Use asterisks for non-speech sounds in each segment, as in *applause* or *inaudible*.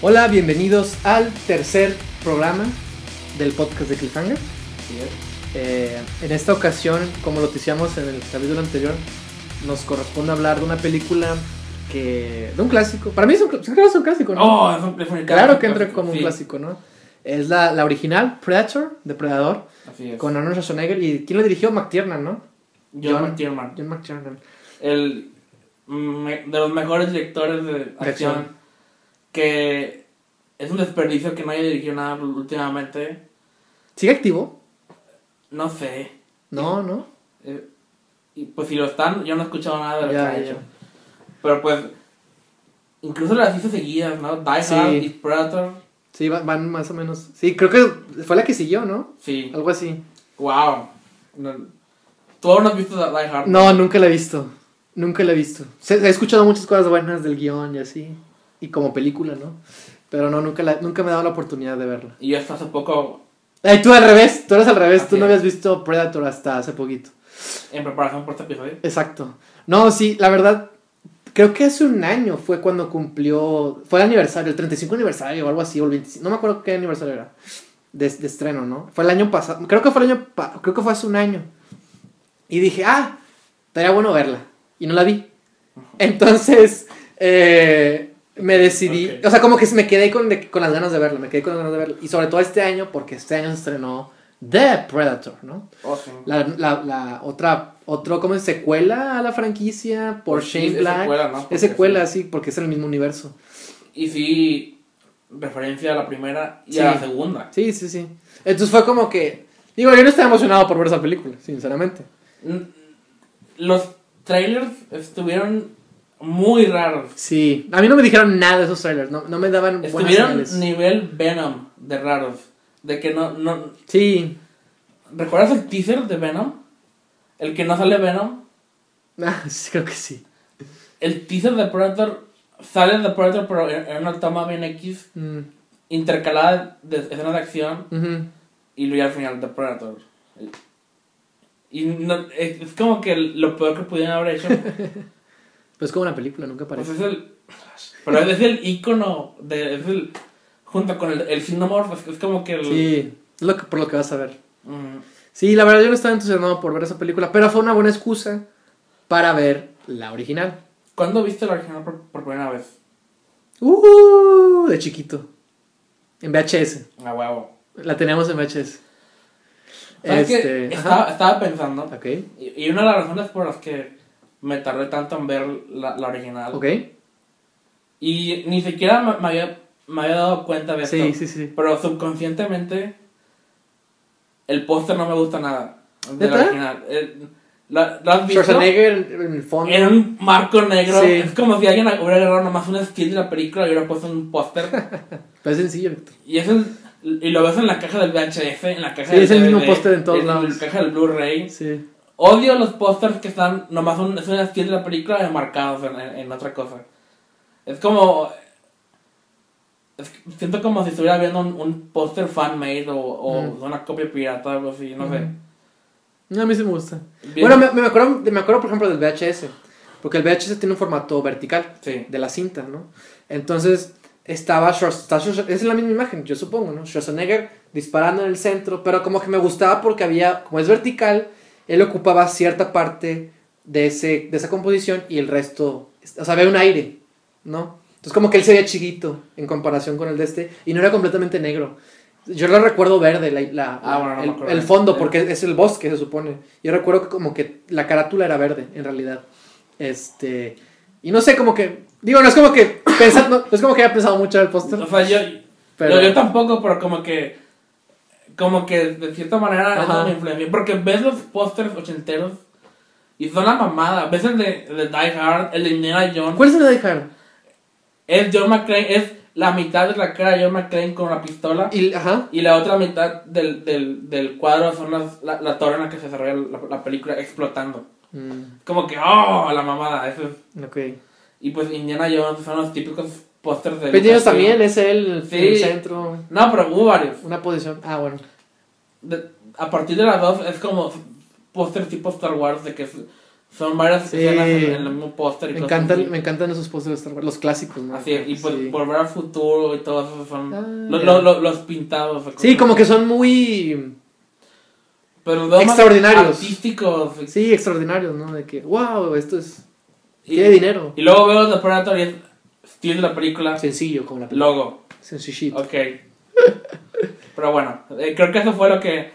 Hola, bienvenidos al tercer programa del podcast de Cliffhanger. Eh, en esta ocasión, como lo decíamos en el capítulo anterior, nos corresponde hablar de una película que. de un clásico. Para mí es un, es clásico, ¿no? Oh, es un, claro que entra como un clásico, ¿no? Es la, la original, Predator, Depredador, Así es. con Arnold Schwarzenegger. ¿Y quién lo dirigió? McTiernan, ¿no? John John- McTiernan. John McTiernan. El me- de los mejores directores de acción. Que es un desperdicio que no haya dirigido nada últimamente. ¿Sigue activo? No sé. No, no. Eh, y pues si lo están, yo no he escuchado nada de lo Ya, que ha hecho. Pero pues. Incluso las hizo seguidas, ¿no? Die Sí. Hard y Predator. Sí, va- van más o menos. Sí, creo que fue la que siguió, ¿no? Sí. Algo así. Wow. No, ¿Tú aún no has visto Die Hard? No, nunca la he visto. Nunca la he visto. Se- he escuchado muchas cosas buenas del guion y así. Y como película, ¿no? Pero no, nunca, la, nunca me he dado la oportunidad de verla. Y hasta hace poco, Ay, tú al revés. Tú eres al revés. Así tú no es. habías visto Predator hasta hace poquito. en preparación por este episodio. Exacto. No, sí, la verdad. Creo que hace un año fue cuando cumplió. Fue el aniversario, el 35 aniversario o algo así, o el 25. No me acuerdo qué aniversario era. De, de estreno, ¿no? Fue el año pasado. Creo que fue el año. creo que fue hace un año. Y dije, ah, estaría bueno verla. Y no la vi. Entonces, eh, me decidí. O sea, como que me quedé con, de- con las ganas de verla. Me quedé con las ganas de verla. Y sobre todo este año, porque este año se estrenó The Predator, ¿no? Oh, sí. La, la, la otra, otro, ¿cómo es? Secuela a la franquicia por Pues sí, Shane es Black. secuela, ¿no? Es secuela, sí. sí, porque es en el mismo universo. Y sí, referencia a la primera y Sí. a la segunda. Sí, sí, sí. Entonces fue como que. Digo, yo no estaba emocionado por ver esa película, sinceramente. Los trailers estuvieron muy raros. Sí. A mí no me dijeron nada de esos trailers, no, no me daban Estuvieron nivel Venom de raros. De que no, no... Sí. ¿Recuerdas el teaser de Venom? El que no sale Venom. *laughs* Ah, sí, creo que sí. El teaser de Predator sale de Predator pero en una toma bien X Mm, intercalada de escenas de acción y luego al final de Predator. Y no, es, es como que lo peor que pudieron haber hecho. *laughs* Pues como una película, nunca Pues parece. es el. Pero es el icono de. Es el. Junto con el, el es, es como que el. Sí, es lo que, por lo que vas a ver. Mm, Sí, la verdad yo no estaba entusiasmado por ver esa película, pero fue una buena excusa para ver la original. ¿Cuándo viste la original por, por primera vez? Uh, de chiquito. En VHS. A huevo. La teníamos en VHS. Este. Estaba, estaba pensando. Ok. Y, y una de las razones por las que me tardé tanto en ver la, la original. Ok. Y ni siquiera me, me había, me había dado cuenta de esto. Sí, sí, sí. Pero subconscientemente. El póster no me gusta nada. De la original. ¿la- ¿Lo has visto? Schwarzenegger en, en el fondo. En un marco negro. Sí. Es como si alguien hubiera agarrado nomás un skill de la película y hubiera puesto un póster. *laughs* Pero es sencillo, Víctor. y es el, y lo ves en la caja del VHS, en la caja Sí, del es el mismo DVD, póster en todos lados. En la caja del Blu-ray. Sí. Odio los pósters que están nomás un, es un skill de la película y marcados en, en- en otra cosa. Es como... es siento como si estuviera viendo un, un póster fan-made o, o Mm. una copia pirata o algo así, no sé. No, a mí sí me gusta. Bien. Bueno, me, me acuerdo, me acuerdo, por ejemplo, del VHS. Porque el VHS tiene un formato vertical Sí. de la cinta, ¿no? Entonces, estaba Schwarz- está Schwarz- es la misma imagen, yo supongo, ¿no? Schwarzenegger disparando en el centro, pero como que me gustaba porque había, como es vertical, él ocupaba cierta parte de, ese, de esa composición y el resto, o sea, había un aire, ¿no? Entonces como que él se veía chiquito en comparación con el de este y no era completamente negro. Yo lo recuerdo verde, la, la- Ah, bueno, no el, fondo, porque es el bosque, se supone. Yo recuerdo que como que la carátula era verde, en realidad. Este... Y no sé, como que... Digo, no es como que... *coughs* pensar, no, no es como que haya pensado mucho en el póster. O sea, yo, Pero- yo, yo tampoco, pero como que. Como que de cierta manera eso me influenció. Porque ves los pósters ochenteros y son la mamada. Ves el de, el de Die Hard, el de Indiana Jones. ¿Cuál es el de Die Hard? Es John McClane, es la mitad de la cara de John McClane con una pistola. Y, ajá. Y la otra mitad del, del, del cuadro son las, la, la torre en la que se desarrolla la, la película explotando. Mm, Como que, oh, la mamada. Eso es. ok. Y pues Indiana Jones son los típicos pósters de. Lucasfilm. también, es él, Sí. el centro. No, pero hubo varios. Una posición. Ah, bueno. de- a partir de las dos es como póster tipo Star Wars de que es Son varias Sí. escenas en, en el mismo póster Me encantan, me encantan esos pósteres de Star Wars, los clásicos, ¿no? Así es, y pues Sí. volver al futuro y todo eso son Ah, los, los- los- los pintados. Sí, como que son muy, Pero los extraordinarios. Artísticos. sí, extraordinarios, ¿no? De que, wow, esto es, Y, tiene dinero. y luego veo The Predator y es estilo de la película. Sencillo, como la película. Logo. Sencillito. Ok. *laughs* Pero bueno, eh, creo que eso fue lo que.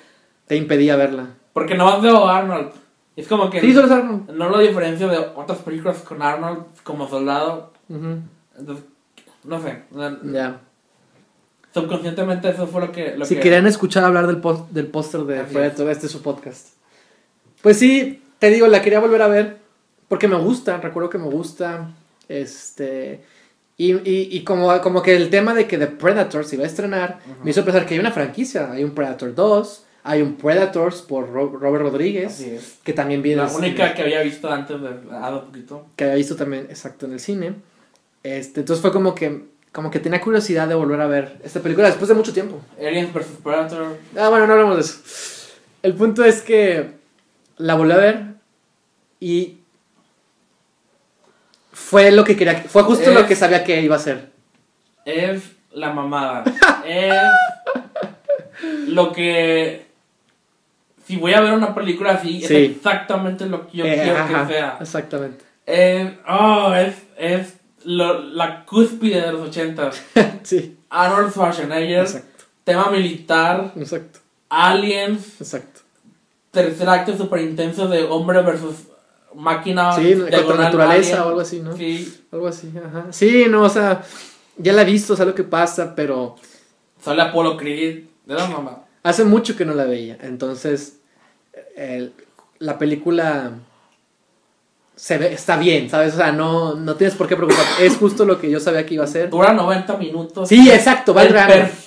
Te impedía verla. Porque nomás veo a Arnold. Es como que. Sí, solo es Arnold. No lo diferencio de otras películas con Arnold como soldado. Entonces, no sé. Ya. Subconscientemente eso fue lo que. Lo Si que querían escuchar hablar del, pos- del póster de Así Predator, este es su podcast. Pues sí, te digo, la quería volver a ver porque me gusta, recuerdo que me gusta. Este. Y, y, y como, como que el tema de que The Predator se iba a estrenar Ujú. me hizo pensar que hay una franquicia. Hay un Predator 2, hay un Predators por Ro- Robert Rodríguez, es. que también viene La única cine, que había visto antes de hace poquito. que había visto también exacto en el cine. Este, entonces fue como que, como que tenía curiosidad de volver a ver esta película después de mucho tiempo. Aliens vs Predator. Ah, bueno, no hablamos de eso. El punto es que la volví a ver y fue lo que quería, fue justo lo que sabía que iba a ser. Es la mamada. es lo que. Si voy a ver una película así, Sí. es exactamente lo que yo Eh, quiero ajá, que sea. Exactamente. Es, oh, es, es lo- la cúspide de los 80. *laughs* sí, Arnold Schwarzenegger, exacto, tema militar, exacto, aliens, exacto. tercer acto super intenso de hombre versus máquina. Sí, contra la naturaleza o algo así, ¿no? Sí, Algo así, ajá. Sí, no, o sea, ya la he visto, sé lo que pasa, pero sale Apollo Creed, de la mamá. hace mucho que no la veía. Entonces, el- la película se ve, está bien, ¿sabes? O sea, no, no tienes por qué preocuparte. Es justo lo que yo sabía que iba a ser. Dura 90 minutos. Sí, exacto, va el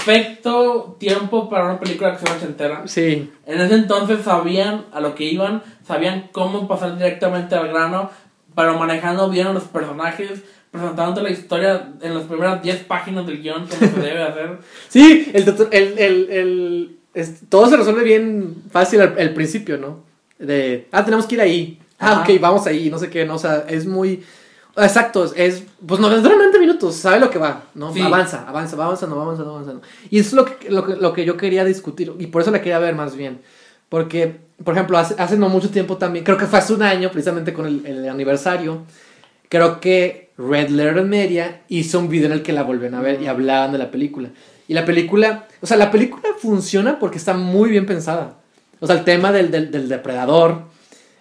perfecto tiempo para una película que se llama entera. Sí, En ese entonces sabían a lo que iban, sabían cómo pasar directamente al grano, pero manejando bien a los personajes, presentando la historia en las primeras 10 páginas del guion como se debe hacer. *laughs* sí, el, doctor- el, el, el- es- todo se resuelve bien fácil al, al principio, ¿no? De, ah, tenemos que ir ahí. Ah, ok, vamos ahí, no sé qué, no, o sea, es muy... Exacto, es, pues no, dura 90 minutos, sabe lo que va, ¿no? Sí. Avanza, avanza, va avanzando, va avanzando, va avanzando. Y eso es lo que, lo, que, lo que yo quería discutir, y por eso la quería ver más bien. Porque, por ejemplo, hace, hace no mucho tiempo también, creo que fue hace un año, precisamente con el, el aniversario, creo que Red Letter Media hizo un video en el que la volvían a ver y hablaban de la película. Y la película, o sea, la película funciona porque está muy bien pensada. O sea, el tema del, del, del depredador,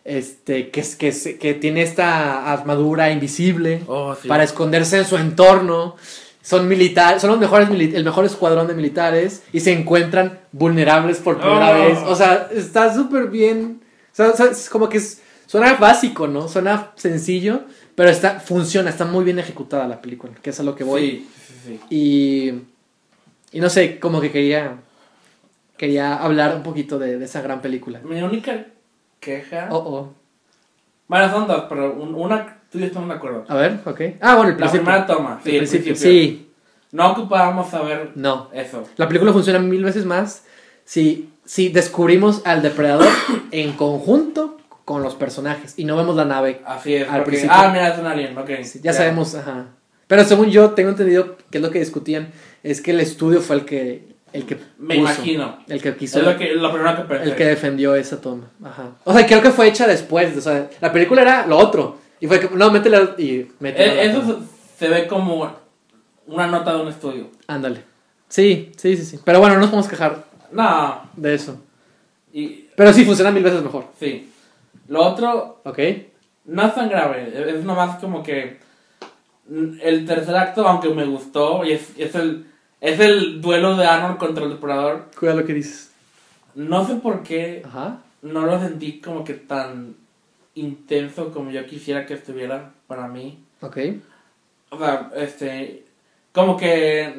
este, que, que, que tiene esta armadura invisible Oh, para esconderse en su entorno. Son militares, son los mejores el mejor escuadrón de militares y se encuentran vulnerables por primera Oh. vez. O sea, está súper bien. O sea, o sea, es como que es- suena básico, ¿no? Suena sencillo, pero está, funciona, está muy bien ejecutada la película, que es a lo que voy. Sí, sí, sí. Y, y no sé, como que quería, quería hablar un poquito de, de esa gran película. Mi única queja. Oh, oh. Bueno, son dos, pero un- una tú y yo estamos de acuerdo. A ver, ok. Ah, bueno, el La principio. primera toma, sí, el principio, sí. No ocupábamos saber No. eso. La película funciona mil veces más si, si descubrimos al depredador *coughs* en conjunto con los personajes y no vemos la nave. Así es. Al porque- principio. ah, mira, es un alien, ok. Ya, sabemos, ajá. Pero según yo tengo entendido que es lo que discutían, es que el estudio fue el que el que Me puso, imagino. el que Es quiso, lo, que, lo primero que el que defendió esa toma, ajá. O sea, creo que fue hecha después, o sea, la película era lo otro y fue que no, métela y métela. Eh, Eso se, se ve como una nota de un estudio. Ándale. Sí, sí, sí, sí. Pero bueno, no nos podemos quejar No, de eso. y Pero sí funciona mil veces mejor. sí. Lo otro ¿Ok? no es tan grave. Es nomás como que el tercer acto, aunque me gustó, y es, es el es el duelo de Arnold contra el depredador. Cuida lo que dices. No sé por qué Ajá. no lo sentí como que tan intenso como yo quisiera que estuviera para mí. Ok. O sea, este, como que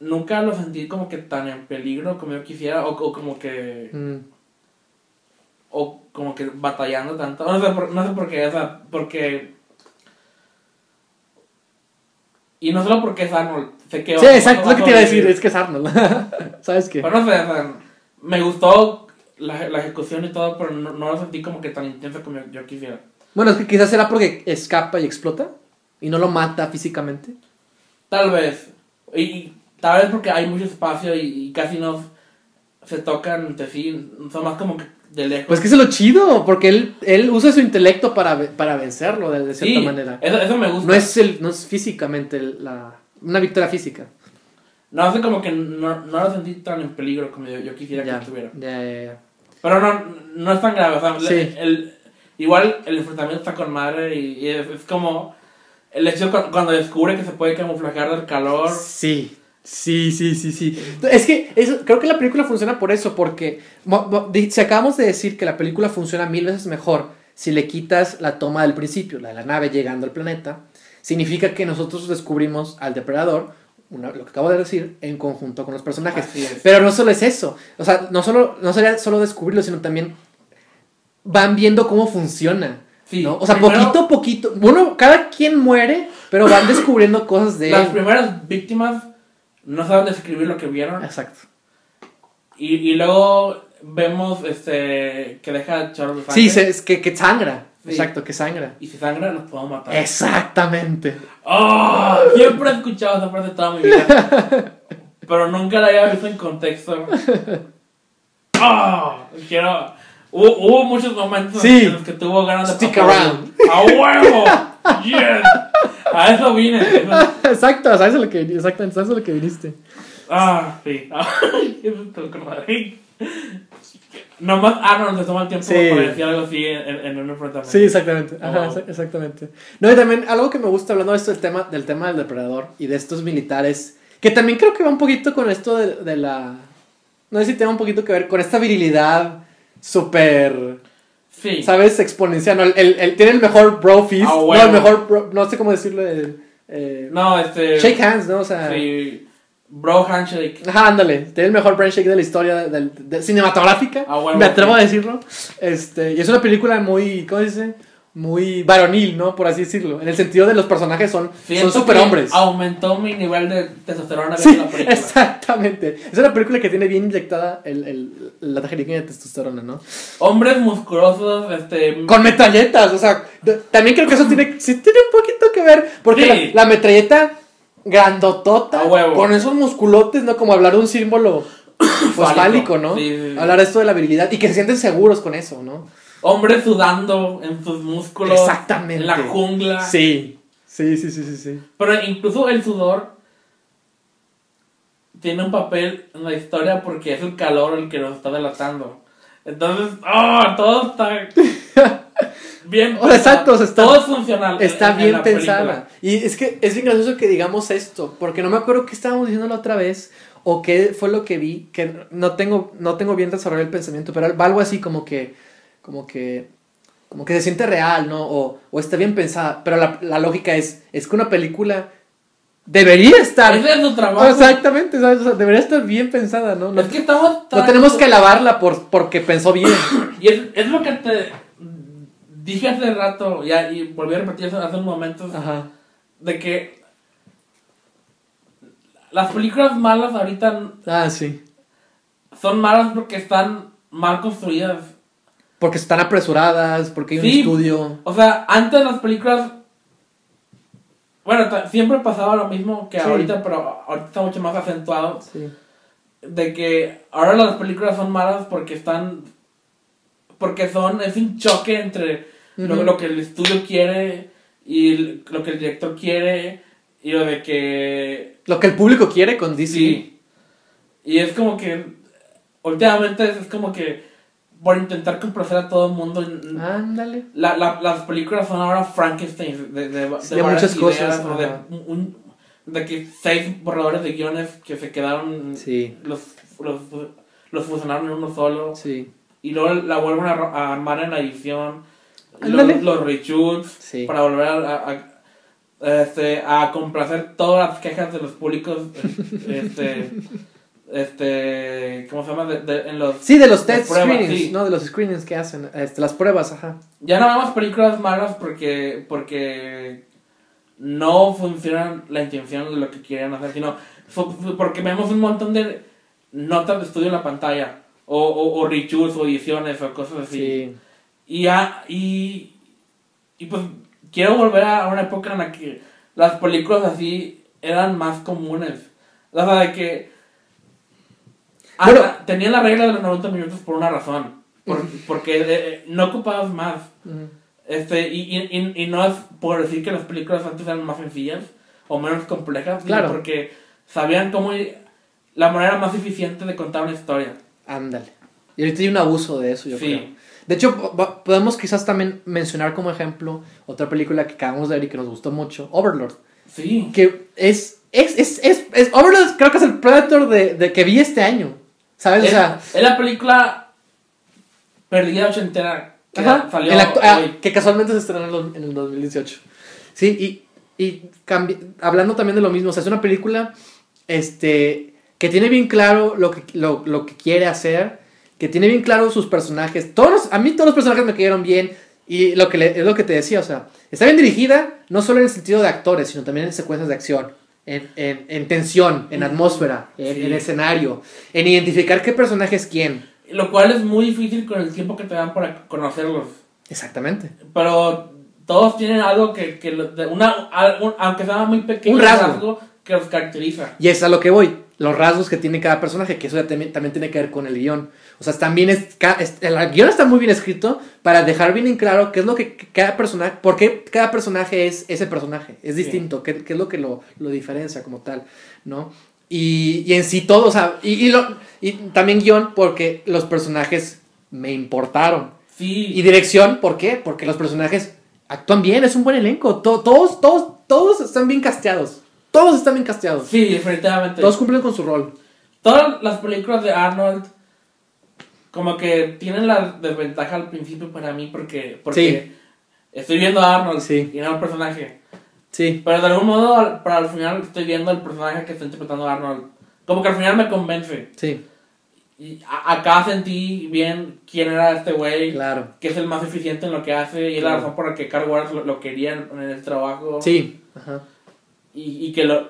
nunca lo sentí como que tan en peligro como yo quisiera, o, o como que, Mm. o como que batallando tanto. No sé, por, no sé por qué, o sea, porque... Y no solo porque es Arnold, sé que... Sí, exacto, lo que te iba a decir, es que es Arnold. *laughs* ¿Sabes qué? Pero no sé, o sea, me gustó la, la ejecución y todo, pero no, no lo sentí como que tan intenso como yo, quisiera. Bueno, es que quizás será porque escapa y explota y no lo mata físicamente. Tal vez. Y, tal vez porque hay mucho espacio y, y casi no se tocan entre sí. Son más como que de lejos. Pues que eso es lo chido, porque él, él usa su intelecto para, para vencerlo de, de cierta Sí, manera. Eso, eso me gusta. No es, el, no es físicamente la, una victoria física. No sé como que no, no lo sentí tan en peligro como yo, yo quisiera Ya, que estuviera. ya, ya, ya. Pero no, no es tan grave. O sea, Sí. el, el- igual el enfrentamiento está con madre y, y es, es como el hecho cu- cuando descubre que se puede camuflajear del calor. Sí, sí, sí, sí, sí. Es que eso, creo que la película funciona por eso, porque si acabamos de decir que la película funciona mil veces mejor si le quitas la toma del principio, la de la nave llegando al planeta, significa que nosotros descubrimos al depredador, una- lo que acabo de decir, en conjunto con los personajes. Pero no solo es eso, o sea, no, solo, no sería solo descubrirlo, sino también van viendo cómo funciona. Sí, ¿no? O sea, primero- poquito a poquito. Bueno, cada quien muere, pero van *coughs* descubriendo cosas de Las él. primeras víctimas no saben describir lo que vieron. Exacto. Y, y luego vemos este que deja de sangre. Sí, se- es que, que sangra. Exacto, que sangra. Y si sangra, nos podemos matar. Exactamente. ¡Oh! Siempre he escuchado esa frase toda mi vida. pero nunca la había visto en contexto. ¡Oh! Quiero. Hubo, hubo muchos momentos Sí. en los que tuvo ganas de Stick papá. around. ¡A huevo! ¡Yes! A eso vine. *laughs* Exacto, sabes a lo que exactamente, sabes a lo que viniste. Ah, sí. *laughs* Eso te lo acordaré. Nomás Arnold se toma el tiempo Sí. para decir algo así en, en, un enfrentamiento. Sí, exactamente. Ajá, exactamente. No, y también algo que me gusta hablando de esto del tema, del tema del depredador y de estos militares, que también creo que va un poquito con esto de, de la. No sé si tenga un poquito que ver con esta virilidad súper. Sí. ¿Sabes? Exponencial. ¿no? El, el- el- tiene el mejor bro fist. Ah, no, el mejor. bro- no sé cómo decirlo. eh, No, este. Shake hands, ¿no? O sea. Sí. Bro handshake. Ajá, ándale. Tiene el mejor brain shake de la historia de, de- de- cinematográfica. Ah, bueno, me atrevo a decirlo. Este, y es una película muy, ¿cómo se dice? Muy varonil, ¿no? Por así decirlo. En el sentido de los personajes son, son Siento superhombres. Aumentó mi nivel de testosterona Sí, la película. exactamente. Es una película que tiene bien inyectada el, el- la tajerica de testosterona, ¿no? Hombres musculosos, este. Con metralletas, o sea, también creo que eso tiene, sí tiene un poquito que ver, porque Sí. la, la metralleta grandotota, con esos musculotes, ¿no? Como hablar de un símbolo pues, fálico, ¿no? Sí, sí, sí. Hablar esto de la virilidad y que se sienten seguros con eso, ¿no? Hombres sudando en sus músculos. Exactamente. En la jungla. Sí, sí, sí, sí, sí, sí. Pero incluso el sudor tiene un papel en la historia porque es el calor el que nos está delatando. Entonces, ¡oh! Todo está *laughs* bien. Oh, exacto, o sea, está- todo es funcional. Está en- en bien pensada. película. Y es que es bien gracioso que digamos esto, porque no me acuerdo qué estábamos diciendo la otra vez o qué fue lo que vi, que no tengo, no tengo bien desarrollado el pensamiento, pero va algo así como que, como que, como que se siente real, ¿no? O, o está bien pensada, pero la, la lógica es, es que una película debería estar... Ese es su trabajo. Exactamente, ¿sabes? O sea, debería estar bien pensada, ¿no? No, Es que estamos. no tenemos que alabarla por, porque pensó bien. *coughs* Y es, es lo que te dije hace rato, ya, y volví a repetir hace, hace un momento, Ajá. de que las películas malas ahorita Ah, sí. son malas porque están mal construidas. Porque están apresuradas, porque hay un estudio. O sea, antes las películas. Bueno, siempre pasaba lo mismo que Sí. ahorita, pero ahorita está mucho más acentuado. Sí. De que ahora las películas son malas porque están. Porque son. Es un choque entre lo, lo que el estudio quiere y lo que el director quiere y lo de que. Lo que el público quiere con DC. Sí. Y es como que. Últimamente es, es como que. Por intentar complacer a todo el mundo. Ándale. La, la- las películas son ahora Frankenstein de, de, de, Sí, de varias muchas cosas, de, un- que seis borradores de guiones que se quedaron, Sí. los, los, los fusionaron en uno solo, Sí. y luego la vuelven a, a armar en la edición. Los, los reshoots, Sí. para volver a, este, a complacer todas las quejas de los públicos, *laughs* este, este, ¿cómo se llama? De- de- en los Sí, de los test pruebas, screenings, sí. ¿no? De los screenings que hacen. Este, las pruebas, ajá. Ya no vemos películas malas porque, porque no funcionan la intención de lo que quieren hacer, sino porque vemos un montón de notas de estudio en la pantalla. o, o, o reshoots o ediciones o cosas así. Sí. Y, ya- y, y pues quiero volver a una época en la que las películas así eran más comunes. O sea, de que ah, tenían la regla de los 90 minutos por una razón. Por- porque no ocupabas más. Este, y, y, y, no es por decir que las películas antes eran más sencillas o menos complejas, Claro. porque sabían cómo la manera más eficiente de contar una historia. Ándale. Y ahorita hay un abuso de eso, yo Sí. creo. De hecho, po- po- podemos quizás también mencionar como ejemplo otra película que acabamos de ver y que nos gustó mucho, Overlord. Sí. Que es, es, es, es, es- Overlord creo que es el Predator de, de que vi este año. ¿Sabes? Es, o sea, es la película perdida ochentera que ajá, salió ah, que casualmente se estrenó en, el 2018. Sí, y, y hablando también de lo mismo, o sea, es una película este, que tiene bien claro lo que, lo, lo que quiere hacer, que tiene bien claro sus personajes. Todos los- a mí todos los personajes me cayeron bien y lo que le- es lo que te decía, o sea, está bien dirigida, no solo en el sentido de actores, sino también en secuencias de acción. En, en, en tensión, en atmósfera, en, Sí. en escenario, en identificar qué personaje es quién. Lo cual es muy difícil con el tiempo que te dan para conocerlos. Exactamente. Pero todos tienen algo que, que una, aunque sea muy pequeño, Un rasgo. que los caracteriza. Y es a lo que voy, los rasgos que tiene cada personaje, que eso ya también, también tiene que ver con el guion. O sea, también es, el guion está muy bien escrito para dejar bien en claro qué es lo que cada personaje, por qué cada personaje es ese personaje, es distinto, qué, qué es lo que lo, lo diferencia como tal, ¿no? Y, y en sí todo, o sea, y, y, lo, y también guion porque los personajes me importaron. Sí. Y dirección, ¿por qué? Porque los personajes actúan bien, es un buen elenco, to- todos, todos, todos están bien casteados, todos están bien casteados. sí, definitivamente. Todos cumplen con su rol. Todas las películas de Arnold como que tienen la desventaja al principio para mí porque, porque estoy viendo a Arnold Sí. y no al personaje. Sí. Pero de algún modo, para al final estoy viendo el personaje que está interpretando Arnold. Como que al final me convence. Sí, Y a- acá sentí bien quién era este güey, claro. que es el más eficiente en lo que hace y es la Claro. razón por la que Carl Weathers lo, lo quería en, en el trabajo. Sí. Ajá. Y, y que lo,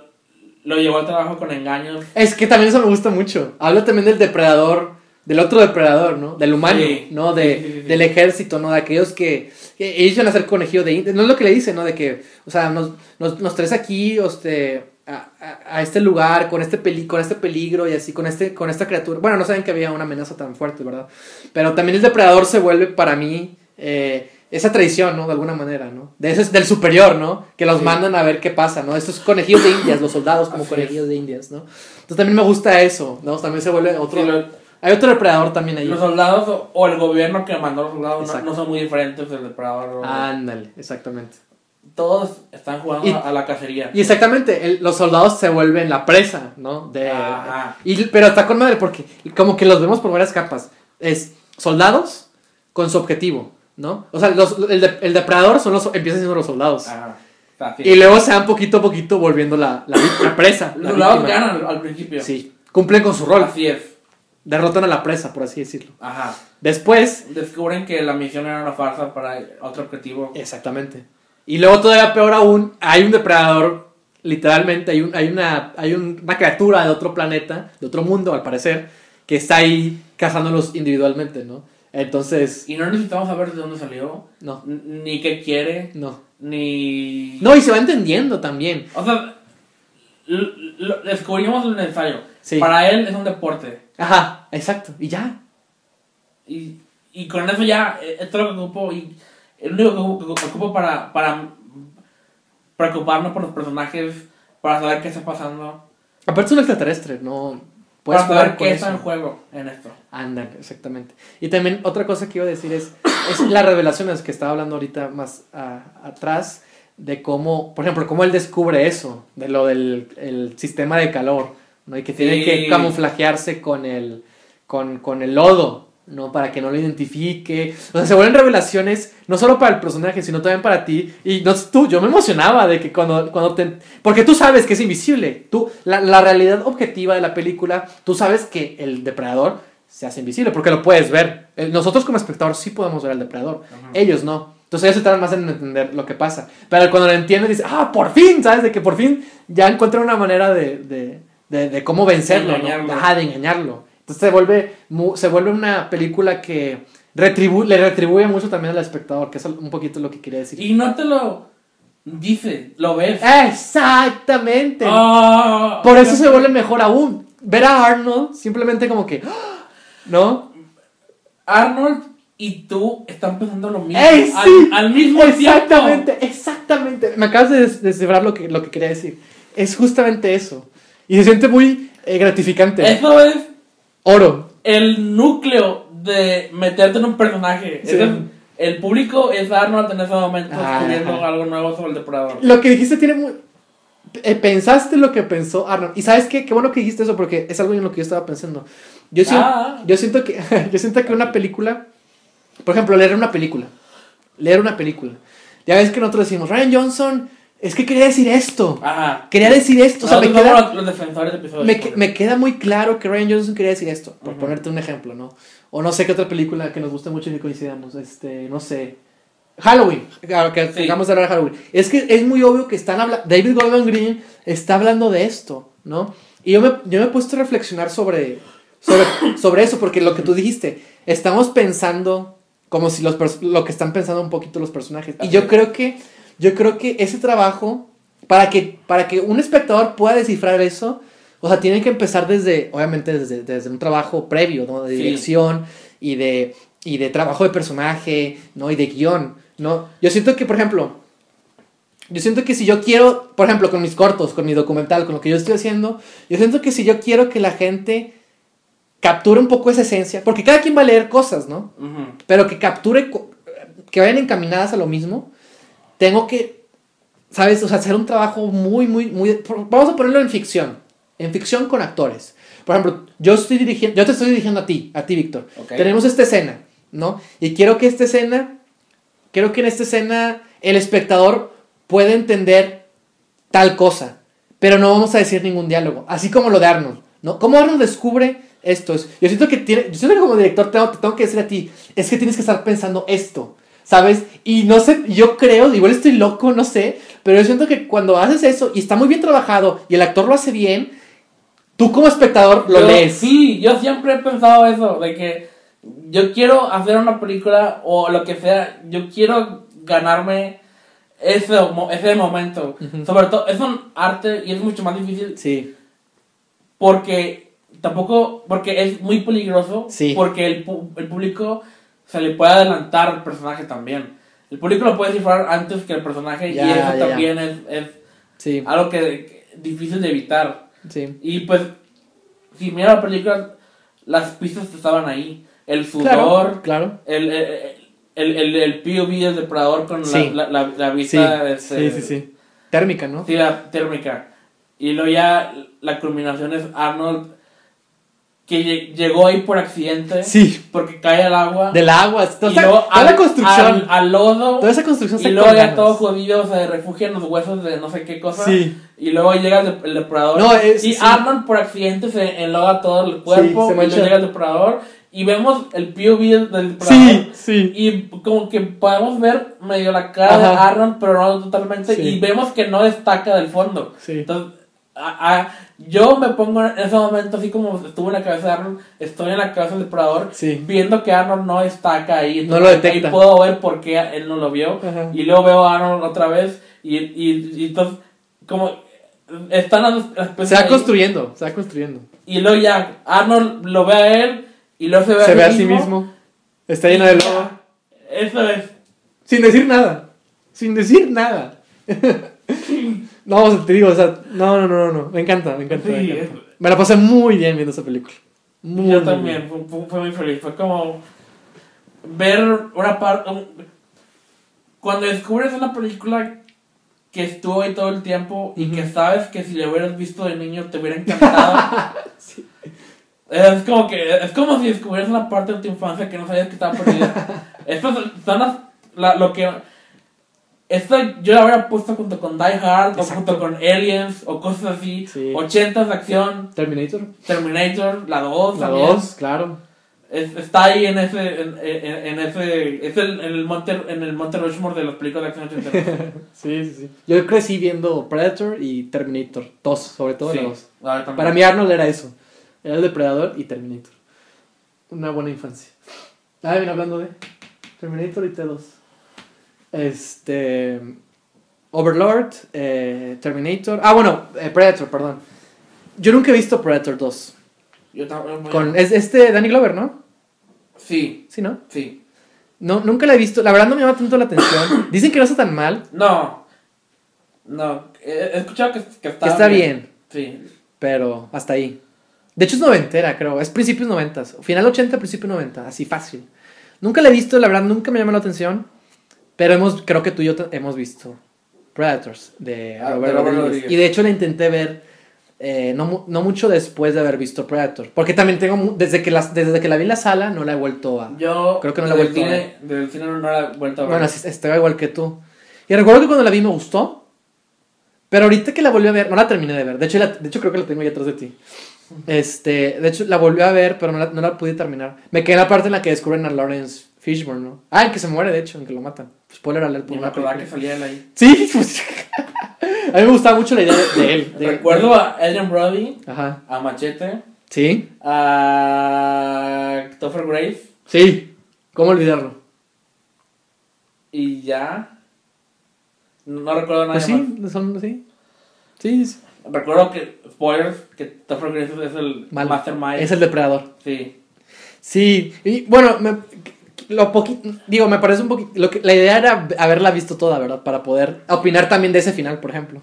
lo llevó al trabajo con engaños. Es que también eso me gusta mucho. Habla también del depredador, del otro depredador, ¿no? Del humano, Sí. ¿no? De, Sí, sí. Del ejército, ¿no? De aquellos que, que ellos iban a ser conejillo de. No es lo que le dice, ¿no? De que, o sea, nos, nos, nos traes aquí, este, a, a- a este lugar, con este, peli, con este peligro y así, con, este, con esta criatura. Bueno, no saben que había una amenaza tan fuerte, ¿verdad? Pero también el depredador se vuelve para mí eh, esa traición, ¿no? De alguna manera, ¿no? De ese, del superior, ¿no? Que los Sí. mandan a ver qué pasa, ¿no? Estos conejillos de indias, los soldados como Así es. conejillos de indias, ¿no? Entonces también me gusta eso, ¿no? También se vuelve otro... Sí, lo- Hay otro depredador también ahí. los soldados o, el gobierno que mandó a los soldados no, son muy diferentes del depredador. Ándale, exactamente. Todos están jugando Y- a, a la cacería. Y exactamente, el- los soldados se vuelven la presa, ¿no? De, Ajá. y, pero está con madre porque como que los vemos por varias capas. Es soldados con su objetivo, ¿no? O sea, los- el, de- el depredador son los, empieza siendo los soldados. Y luego se van poquito a poquito volviendo la, la, *coughs* presa. los soldados ganan al, principio. Sí, cumplen con su rol. Así es. Derrotan a la presa, por así decirlo. Ajá. Después, Descubren que la misión era una farsa para otro objetivo. exactamente. Y luego todavía peor aún, hay un depredador, literalmente, hay, un, hay, una, hay un- una criatura de otro planeta, de otro mundo al parecer, que está ahí cazándolos individualmente, ¿no? Entonces, Y no necesitamos saber de dónde salió, no, ni qué quiere, no. ni... No, y se va entendiendo también. O sea, lo- descubrimos lo necesario. Sí. Para él es un deporte. Ajá, exacto, y ya. Y, y con eso ya, eh, esto es lo que ocupo. Y el único que ocupo, que ocupo para, para preocuparnos por los personajes, para saber qué está pasando, Aparte es un extraterrestre, no puedes para jugar qué está en juego en esto. Ándale, exactamente. Y también otra cosa que iba a decir es, es las revelaciones que estaba hablando ahorita más a- atrás, de cómo, por ejemplo, cómo él descubre eso, de lo del el sistema de calor, ¿no? Y que tiene Sí. que camuflajearse con el, con, con el lodo, ¿no? Para que no lo identifique. O sea, se vuelven revelaciones no solo para el personaje, sino también para ti. Y no tú, yo me emocionaba de que cuando, cuando te... Porque tú sabes que es invisible. Tú, la, la realidad objetiva de la película, tú sabes que el depredador se hace invisible, porque lo puedes ver. Eh, Nosotros como espectador sí podemos ver al depredador. Ajá. Ellos no. Entonces ellos se tardan más en entender lo que pasa. Pero cuando lo entienden, dicen, ah, por fin, ¿sabes? De que por fin ya encuentran una manera de, de, de, de cómo vencerlo, De ¿no? engañarlo. Ajá, de engañarlo. Entonces se vuelve, se vuelve una película que retribu le retribuye mucho también al espectador, que es un poquito lo que quería decir. Y no te lo dice, lo ves. Exactamente. Ah, Por eso se vuelve mejor aún. Ver a Arnold simplemente como que, ¡ah! ¿no? Arnold y tú están pensando lo mismo. ¡Ey, al, sí! al mismo exactamente, tiempo. exactamente. Me acabas de des- descifrar lo que, lo que quería decir. Es justamente eso. Y se siente muy eh, gratificante. Eso es Oro. el núcleo de meterte en un personaje. Sí. Ese es- el público es Arnold en ese momento Ajá. descubriendo algo nuevo sobre el depredador. Lo que dijiste tiene muy... eh, pensaste lo que pensó Arnold. Y sabes qué, qué bueno que dijiste eso porque es algo en lo que yo estaba pensando. Yo, sien- Ah. yo siento que *laughs* yo siento que una película, por ejemplo, leer una película, leer una película. Ya ves que nosotros decimos, Ryan Johnson, es que quería decir esto. Ajá. Quería decir esto. O sea, me queda, somos los, los defensores de episodios. me, que- me queda muy claro que Ryan Johnson quería decir esto, por ponerte un ejemplo, ¿no? O no sé qué otra película que nos gusta mucho y que coincidamos, este, no sé. Halloween, claro, que Sí. vamos a hablar de Halloween. Es que es muy obvio que están hablando, David Gordon Green está hablando de esto, ¿no? Y yo me, yo me he puesto a reflexionar sobre, sobre, *coughs* sobre eso, porque lo que tú dijiste, estamos pensando como si los lo que están pensando un poquito los personajes. Y yo creo que, yo creo que ese trabajo, para que, para que un espectador pueda descifrar eso, o sea, tienen que empezar desde, obviamente, desde, desde un trabajo previo, ¿no? De Sí. dirección y de, y de trabajo de personaje, ¿no? Y de guion, ¿no? Yo siento que, por ejemplo, yo siento que si yo quiero, por ejemplo, con mis cortos, con mi documental, con lo que yo estoy haciendo, yo siento que si yo quiero que la gente capture un poco esa esencia, porque cada quien va a leer cosas, ¿no? Pero que capture, que vayan encaminadas a lo mismo, tengo que, ¿sabes? O sea, hacer un trabajo muy, muy, muy... Vamos a ponerlo en ficción, en ficción con actores. Por ejemplo, yo estoy dirigiendo, yo te estoy dirigiendo a ti, a ti, Víctor. Tenemos esta escena, ¿no? Y quiero que esta escena, quiero que en esta escena el espectador pueda entender tal cosa, pero no vamos a decir ningún diálogo, así como lo de Arnold, ¿no? ¿Cómo Arnold descubre esto? Es- Yo siento que tiene, yo siento que como director tengo, te tengo que decir a ti, es que tienes que estar pensando esto, ¿sabes? Y no sé, yo creo, igual estoy loco, no sé, pero yo siento que cuando haces eso y está muy bien trabajado y el actor lo hace bien, tú como espectador lo Yo- lees. Sí, yo siempre he pensado eso, de que yo quiero hacer una película o lo que sea, yo quiero ganarme ese, ese momento. Ujú. Sobre todo, es un arte y es mucho más difícil Sí, porque tampoco, porque es muy peligroso, Sí. porque el, el público se le puede adelantar al personaje también. El público lo puede cifrar antes que el personaje Ya, y eso ya, ya. también es, es sí, algo que, difícil de evitar. sí. Y pues, si mira la película, las pistas estaban ahí. El sudor, Claro, claro. el, el, el, el, el POV del depredador con Sí. la, la, la, vista este, sí, sí, sí. Térmica, ¿no? sí, la térmica. Y luego ya la culminación es Arnold, que lle- llegó ahí por accidente, Sí, porque cae al agua. del agua. y Toda, luego toda la construcción. Al, al lodo. toda esa construcción Y está luego ya todo jodido, se refugia en los huesos de no sé qué cosa. Sí. Y luego llega el, de- el depredador. No, es- y sí. Arnold por accidente se enloda todo el cuerpo. se y luego llega el depredador. Y vemos el POV del depredador. Sí, sí. Y como que podemos ver medio la cara de Ajá. Arnold, pero no totalmente. Sí. Y vemos que no destaca del fondo. Sí. Entonces, a- a- yo me pongo en ese momento, así como estuvo en la cabeza de Arnold, estoy en la cabeza del depredador, Sí. viendo que Arnold no destaca ahí. No lo detecta. Ahí puedo ver por qué él no lo vio. Ajá. Y luego veo a Arnold otra vez. Y, y, y entonces, como están las, las Se personas va ahí, construyendo, se va construyendo. Y luego ya Arnold lo ve a él. Y luego se ve, Se a, ve sí a sí mismo. Está lleno de lodo. Eso es. Sin decir nada. Sin decir nada. *laughs* no, te digo, o sea, no, no, no, no, no. Me encanta, me encanta. me, encanta. Me la pasé muy bien viendo esa película. Muy, Yo también, fue, muy feliz. Fue como ver una parte. Cuando descubres una película que estuvo ahí todo el tiempo y que sabes que si la hubieras visto de niño te hubiera encantado. *laughs* Es como que es como si descubrieras una parte de tu infancia que no sabías que estaba perdida. *laughs* Estas son las, la- lo que esto yo la habría puesto junto con Die Hard o junto con Aliens o cosas así. Sí. 80s de acción, Terminator. Terminator, la 2 La también. 2, claro. Es- está ahí en ese en, en- en ese es el, en el monte en el monte Rushmore de las películas de acción ochenteras. *laughs* Sí, sí, sí. Yo crecí viendo Predator y Terminator 2, sobre todo Sí. la 2. Ah, también. Para mí Arnold era eso. Era el Depredador y Terminator. Una buena infancia. Ah, bien, hablando de Terminator y T2. Este. Overlord, eh, Terminator. Ah, bueno, eh, Predator, perdón. Yo nunca he visto Predator 2. Yo también. Con, es este Danny Glover, ¿no? Sí, Sí, ¿no? sí. No, nunca la he visto. La verdad no me llama tanto la atención. *coughs* Dicen que no está tan mal, No. No. He escuchado que, que está, que está bien, Sí. pero hasta ahí. De hecho es noventera, creo. Es principios noventas. Final 80, principio 90. Así fácil. Nunca la he visto, la verdad nunca me llama la atención. Pero hemos, creo que tú y yo hemos visto Predators de Ah, Robert de Robert. Y de hecho la intenté ver eh, no, no mucho después de haber visto Predator. Porque también tengo, desde que, las, desde que la vi en la sala, no la he vuelto a... Yo. Creo que no la he vuelto a cine, Del cine no la he vuelto a ver. Bueno, así estaba igual que tú. Y recuerdo que cuando la vi me gustó. Pero ahorita que la volví a ver, no la terminé de ver. De hecho, la- de hecho creo que la tengo ahí atrás de ti. Este, de hecho, la volví a ver, pero no la, no la pude terminar. Me quedé en la parte en la que descubren a Lawrence Fishburne, ¿no? Ah, en que se muere, de hecho, en que lo matan. Spoiler alert por Ni me acordaba que salía él ahí. Sí, pues. *laughs* a mí me gustaba mucho la idea de, de él. de- Recuerdo a Adrian Brody, Ajá. a Machete, Sí, a Topher Grace sí. ¿Cómo olvidarlo? y ya. No recuerdo nada Pues más. sí, son, sí. Sí, sí. Recuerdo que, spoilers, que Topher Grace es el Malo. Mastermind. Es el depredador. Sí. Sí, y bueno, me, lo poquito, digo, me parece un poquito, lo que, la idea era haberla visto toda, ¿verdad? Para poder opinar también de ese final, por ejemplo.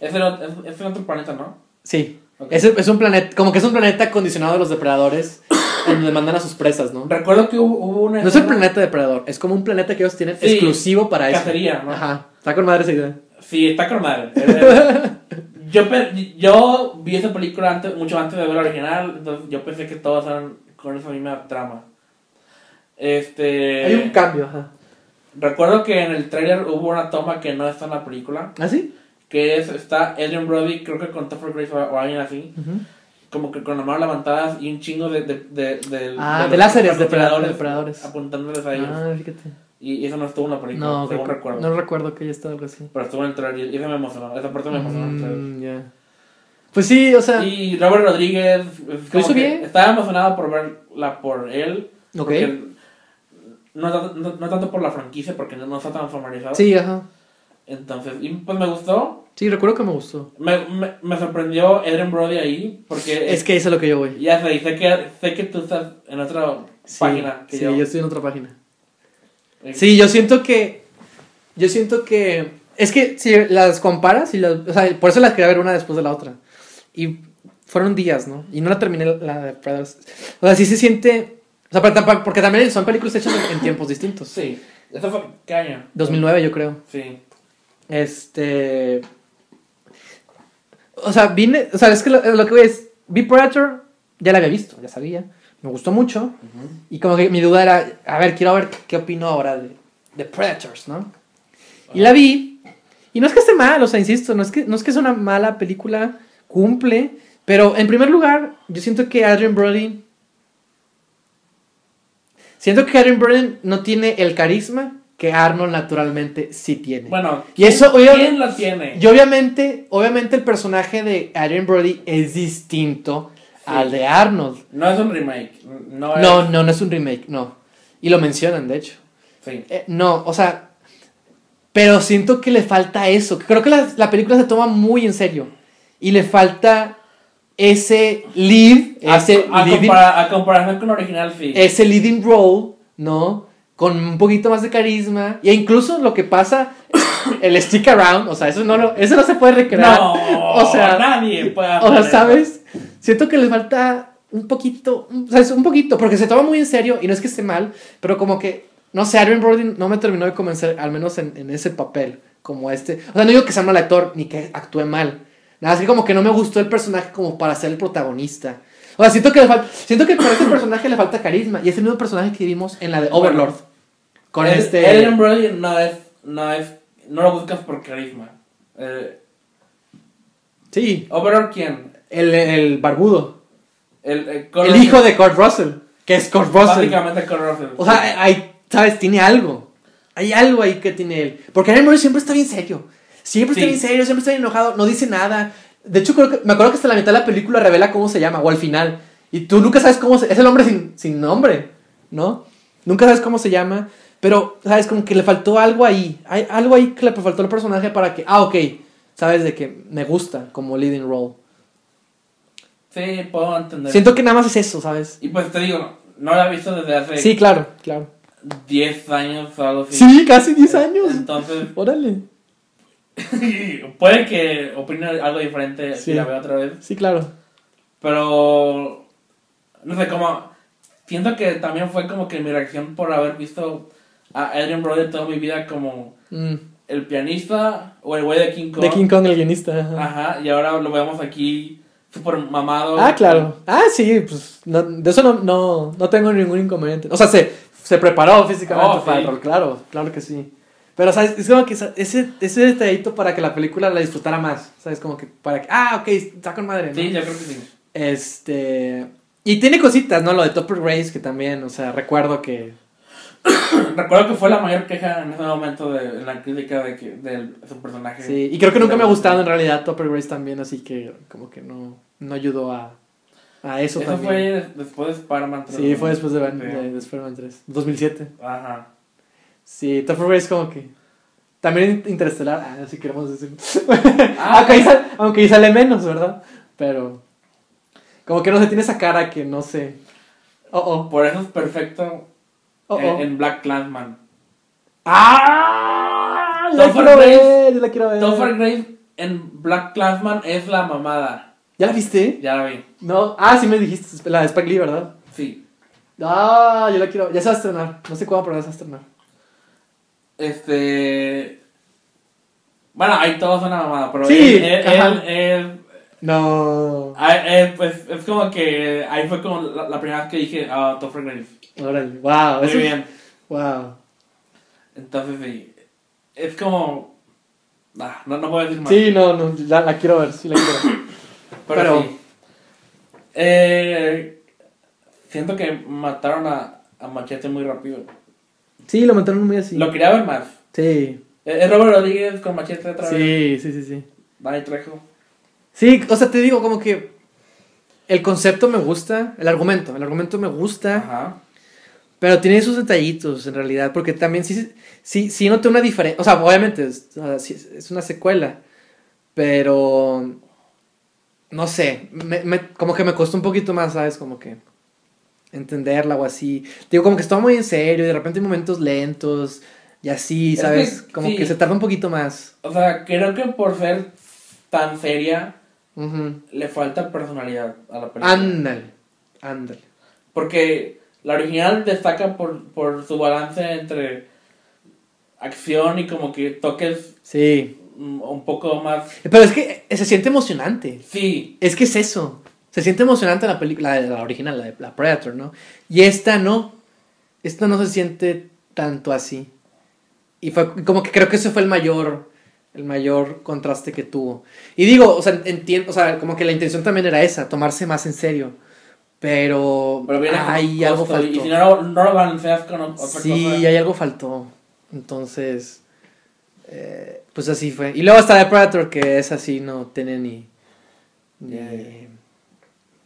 El, ot- es, otro planeta, ¿no? Sí, Ok. es, es un planeta, como que es un planeta acondicionado de los depredadores, en donde mandan a sus presas, ¿no? Recuerdo que hubo, hubo una. No es el planeta depredador, es como un planeta que ellos tienen Sí, exclusivo para eso. cacería, ¿no? Ajá, está con madre esa idea. Sí, está con madre. *laughs* Yo, yo vi esa película antes, mucho antes de ver la original, entonces yo pensé que todas eran con esa misma trama. Este. Hay un cambio, ajá. Recuerdo que en el trailer hubo una toma que no está en la película, ¿Ah, sí? que es, está Adrian Brody, creo que con Topher Grace o, alguien así, Ujú. como que con las manos levantadas y un chingo de, de, de, de, Ah, de láseres, de depredadores. apuntándoles a ellos. Ah, fíjate. Y, eso no estuvo en la película, No, según recuerdo. no recuerdo que haya estado algo así. Pero estuvo en el trailer y eso me emocionó, esa parte me emocionó. Mm, ya. Pues sí, o sea, Y Robert Rodríguez como hizo bien? estaba emocionado por verla por él. ok. porque No, tanto- no, no tanto por la franquicia, porque no, no está tan formalizado. Sí, ajá. Entonces, y pues me gustó. Sí, recuerdo que me gustó. Me, me, me sorprendió Adrian Brody ahí, porque Es que eso es lo que yo voy. ya sé, sé que, sé que tú estás en otra Sí, página que sí, yo. yo estoy en otra página. Eh, Sí, yo siento que. Yo siento que. Es que si las comparas y las. O sea, por eso las quería ver una después de la otra. Y fueron días, ¿no? Y no la terminé la de. O sea, sí se siente. O sea, porque también son películas hechas en, tiempos distintos. Sí. ¿Eso fue qué año? 2009, yo creo. Sí. Este. O sea, vine. O sea, es que lo, lo que voy es. Vi Predator, ya la había visto, ya sabía. Me gustó mucho. Y como que mi duda era, a ver, quiero ver qué opino ahora de, de Predators, ¿no? Y la vi. Y no es que esté mal, o sea, insisto, no es que, no es que sea una mala película, cumple. Pero en primer lugar, yo siento que Adrian Brody. Siento que Adrian Brody no tiene el carisma que Arnold naturalmente sí tiene. Bueno, Y eso, ¿quién, obvio- ¿quién la tiene? Y obviamente, obviamente el personaje de Adrian Brody es distinto al de Arnold. No es un remake. No es. No, no, no es un remake, no. Y lo mencionan, de hecho. Sí. Eh, no, o sea, pero siento que le falta eso. Creo que la, la película se toma muy en serio. Y le falta ese lead, A, ese, a leading, compara- a comparación con original, ese leading role, ¿no? Con un poquito más de carisma. Y incluso lo que pasa, *coughs* el stick around, o sea, eso no, lo, eso no se puede recrear. no, o sea, nadie puede O sea, eso. ¿sabes? Siento que le falta un poquito, un- ¿sabes? Un poquito, porque se toma muy en serio y no es que esté mal, pero como que, no sé, Adrian Brody no me terminó de convencer, al menos en, en ese papel, como este. O sea, no digo que sea mal actor ni que actúe mal. Nada, que como que no me gustó el personaje como para ser el protagonista. O sea, siento que, le siento que para ese personaje le falta carisma y es el mismo personaje que vimos en la de Overlord. Con El- este... Adrian Brody no es, no es, no lo buscas por carisma. Eh, Sí, Overall, ¿quién? el, el barbudo. El, el, El hijo de Kurt Russell, que es Kurt Russell. Básicamente Kurt Russell. O sea, hay, ¿sabes? Tiene algo. Hay algo ahí que tiene él. Porque Aaron Murray siempre está bien serio. Siempre está bien serio, siempre está bien enojado, no dice nada. De hecho, creo que, me acuerdo que hasta la mitad de la película revela cómo se llama, o al final. Y tú nunca sabes cómo se... Es el hombre sin, sin nombre, ¿no? Nunca sabes cómo se llama. Pero, ¿sabes? Como que le faltó algo ahí. Hay algo ahí que le faltó al personaje para que... Ah, ok. Sabes de que me gusta como leading role. Sí, puedo entender. Siento que nada más es eso, ¿sabes? Y pues te digo, no la he visto desde hace Sí, claro, claro. 10 años o algo así. Sí, casi 10 años. Entonces, Órale. *laughs* puede que opine algo diferente Sí. si la veo otra vez. Sí, claro. Pero, no sé, como, siento que también fue como que mi reacción por haber visto a Adrian Brody toda mi vida como Mm. el pianista o el güey de King Kong. De King Kong, el guionista. ajá. Ajá, y ahora lo vemos aquí súper mamado. Ah, claro. Ah, sí, pues no- de eso no, no, no tengo ningún inconveniente. O sea, se, se preparó físicamente Oh, para sí. el rol, claro, claro que sí. Pero, ¿sabes? Es como que ese, ese detallito para que la película la disfrutara más. ¿Sabes? Como que para que. Ah, ok, está con madre. ¿no? Sí, yo creo que sí. Este. Y tiene cositas, ¿no? Lo de Topper Grace, que también, o sea, recuerdo que. *coughs* Recuerdo que fue la mayor queja en ese momento de en la crítica de que de su personaje. Sí, y creo que nunca me ha gustado en realidad Topper Grace también, así que como que no, no ayudó a, a eso, Eso también. fue des- después de Spider-Man 3. Sí, fue después de, de, de Spider-Man 3, 2007. Ajá. Sí, Topper Grace como que... También Interestelar, ah, si queremos decir. Ah, *laughs* aunque, ahí sale, aunque ahí sale menos, ¿verdad? Pero... Como que no se tiene esa cara que no sé... Oh, oh, Por eso es perfecto oh, en, oh. en Black Clansman. ¡Ah! La quiero ver, yo la quiero ver. Topher Grace en Black Clansman es la mamada. ¿Ya la viste? Ya la vi. No, ah, sí me dijiste, la de Spike Lee, ¿verdad? Sí. Ah, yo la quiero. Ya se va a estrenar. No sé cuándo, pero ya se va a estrenar. Este. Bueno, ahí todos son una mamada, pero Sí, él, él- ajá. él- él- No. él, pues es como que ahí fue como la, la primera vez que dije, ah, Topher Grace. Órale, wow. Muy eso es- bien. Wow. Entonces sí. Es como. Ah, no, no puedo decir más. Sí, no, no, la, la quiero ver, sí la quiero ver. *coughs* Pero, Pero- sí. Eh, siento que mataron a, a Machete muy rápido. Sí, lo mataron muy así. Lo quería ver más. Sí, Eh, Es Robert Rodríguez con Machete otra vez. sí, sí, sí, sí. Dani Trejo. Sí, o sea, te digo como que el concepto me gusta, el argumento, el argumento me gusta, Ajá. pero tiene sus detallitos en realidad, porque también sí, sí, sí noté una diferencia, o sea, obviamente es, una secuela, pero no sé, me, me- como que me costó un poquito más, ¿sabes? Como que entenderla o así. Digo, como que estaba muy en serio y de repente hay momentos lentos y así, Es ¿sabes? que, como sí. que se tarda un poquito más. O sea, creo que por ser tan seria, le falta personalidad a la película. Ándale, ándale. Porque la original destaca por, por su balance entre acción y como que toques Sí. un poco más... Pero es que se siente emocionante. Sí, Es que es eso. Se siente emocionante la película, la, la original, la de la Predator, ¿no? Y esta no. Esta no se siente tanto así. Y fue como que creo que ese fue el mayor, el mayor contraste que tuvo. Y digo, o sea, entiendo, o sea, como que la intención también era esa, tomarse más en serio. Pero, pero hay algo costo, Y faltó. si no, no lo balanceas con otra Sí, cosa... hay algo faltó. Entonces, eh, pues así fue. Y luego está The Predator, que es así, no tiene ni. ni-.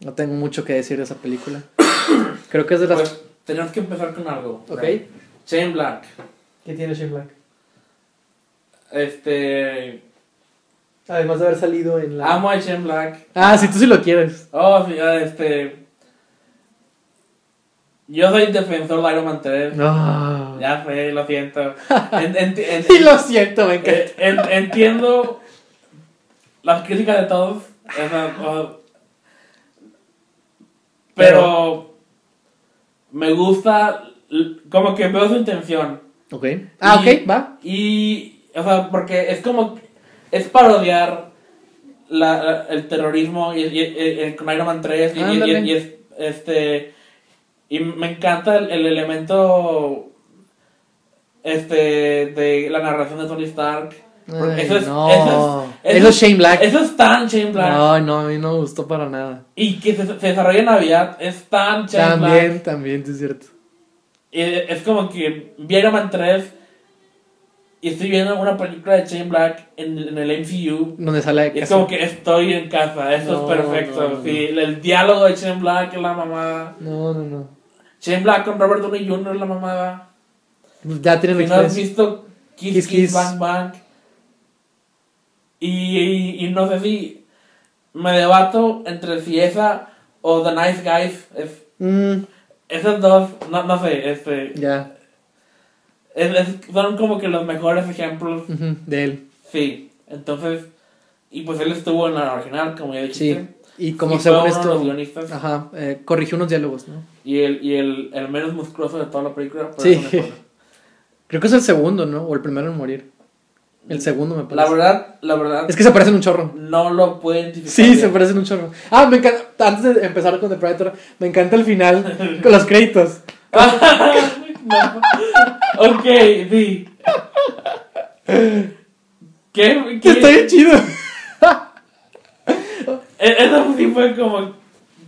No tengo mucho que decir de esa película. *coughs* Creo que es de las. Pues tenemos que empezar con algo. ok. Shane Black. ¿Qué tiene Shane Black? Este... Además de haber salido en la. Amo a Shane Black. Ah, si tú sí lo quieres. Oh, sí, ah, este... Yo soy defensor de Iron Man 3. No. Ya sé, lo siento. *laughs* En- en- en- Y lo siento, me encanta. eh, en- entiendo las críticas de todos. esa- o- pero me gusta, como que veo su intención. ok. Ah, Y- ok, va. Y, o sea, porque es como, es parodiar la, la- el terrorismo y, y- y- y- con Iron Man 3 y, y- Ándale. y es, este, y me encanta el, el elemento, este, de la narración de Tony Stark. Ay, eso es- no. eso es- Eso es Shane Black. Eso es tan Shane Black. No, no, a mí no me gustó para nada. Y que se, se desarrolla en Navidad es tan Shane Black. También, también, sí es cierto. Y es como que vi Iron Man 3 y estoy viendo una película de Shane Black en, en el MCU. Donde sale es como que estoy en casa, eso No, es perfecto. no, no, sí, el diálogo de Shane Black es la mamada. No, no, no. Shane Black con Robert Downey Jr. es la mamada. Ya tienen Si no has visto Kiss Kiss, Kiss, Kiss. Bang Bang. Y, y, y no sé si me debato entre si esa o The Nice Guys. Es, Mm, esas dos, no, no sé, este, ya. es- es- son como que los mejores ejemplos. Ujú, de él. Sí, entonces, y pues él estuvo en la original, como ya dijiste. Sí. Y como Y según los esto. guionistas. Ajá, eh, corrigió unos diálogos, ¿no? Y el, y el, el menos musculoso de toda la película. pero Sí. *laughs* Creo que es el segundo, ¿no? O el primero en morir. El segundo me La parece. verdad, la verdad, Es que se parecen un chorro. no lo puedo identificar. Sí, bien. se parecen un chorro. Ah, me encanta. Antes de empezar con The Predator, me encanta el final *laughs* con los créditos. *laughs* Ok, sí. ¿Qué? qué? Está bien chido. E- Eso sí fue como,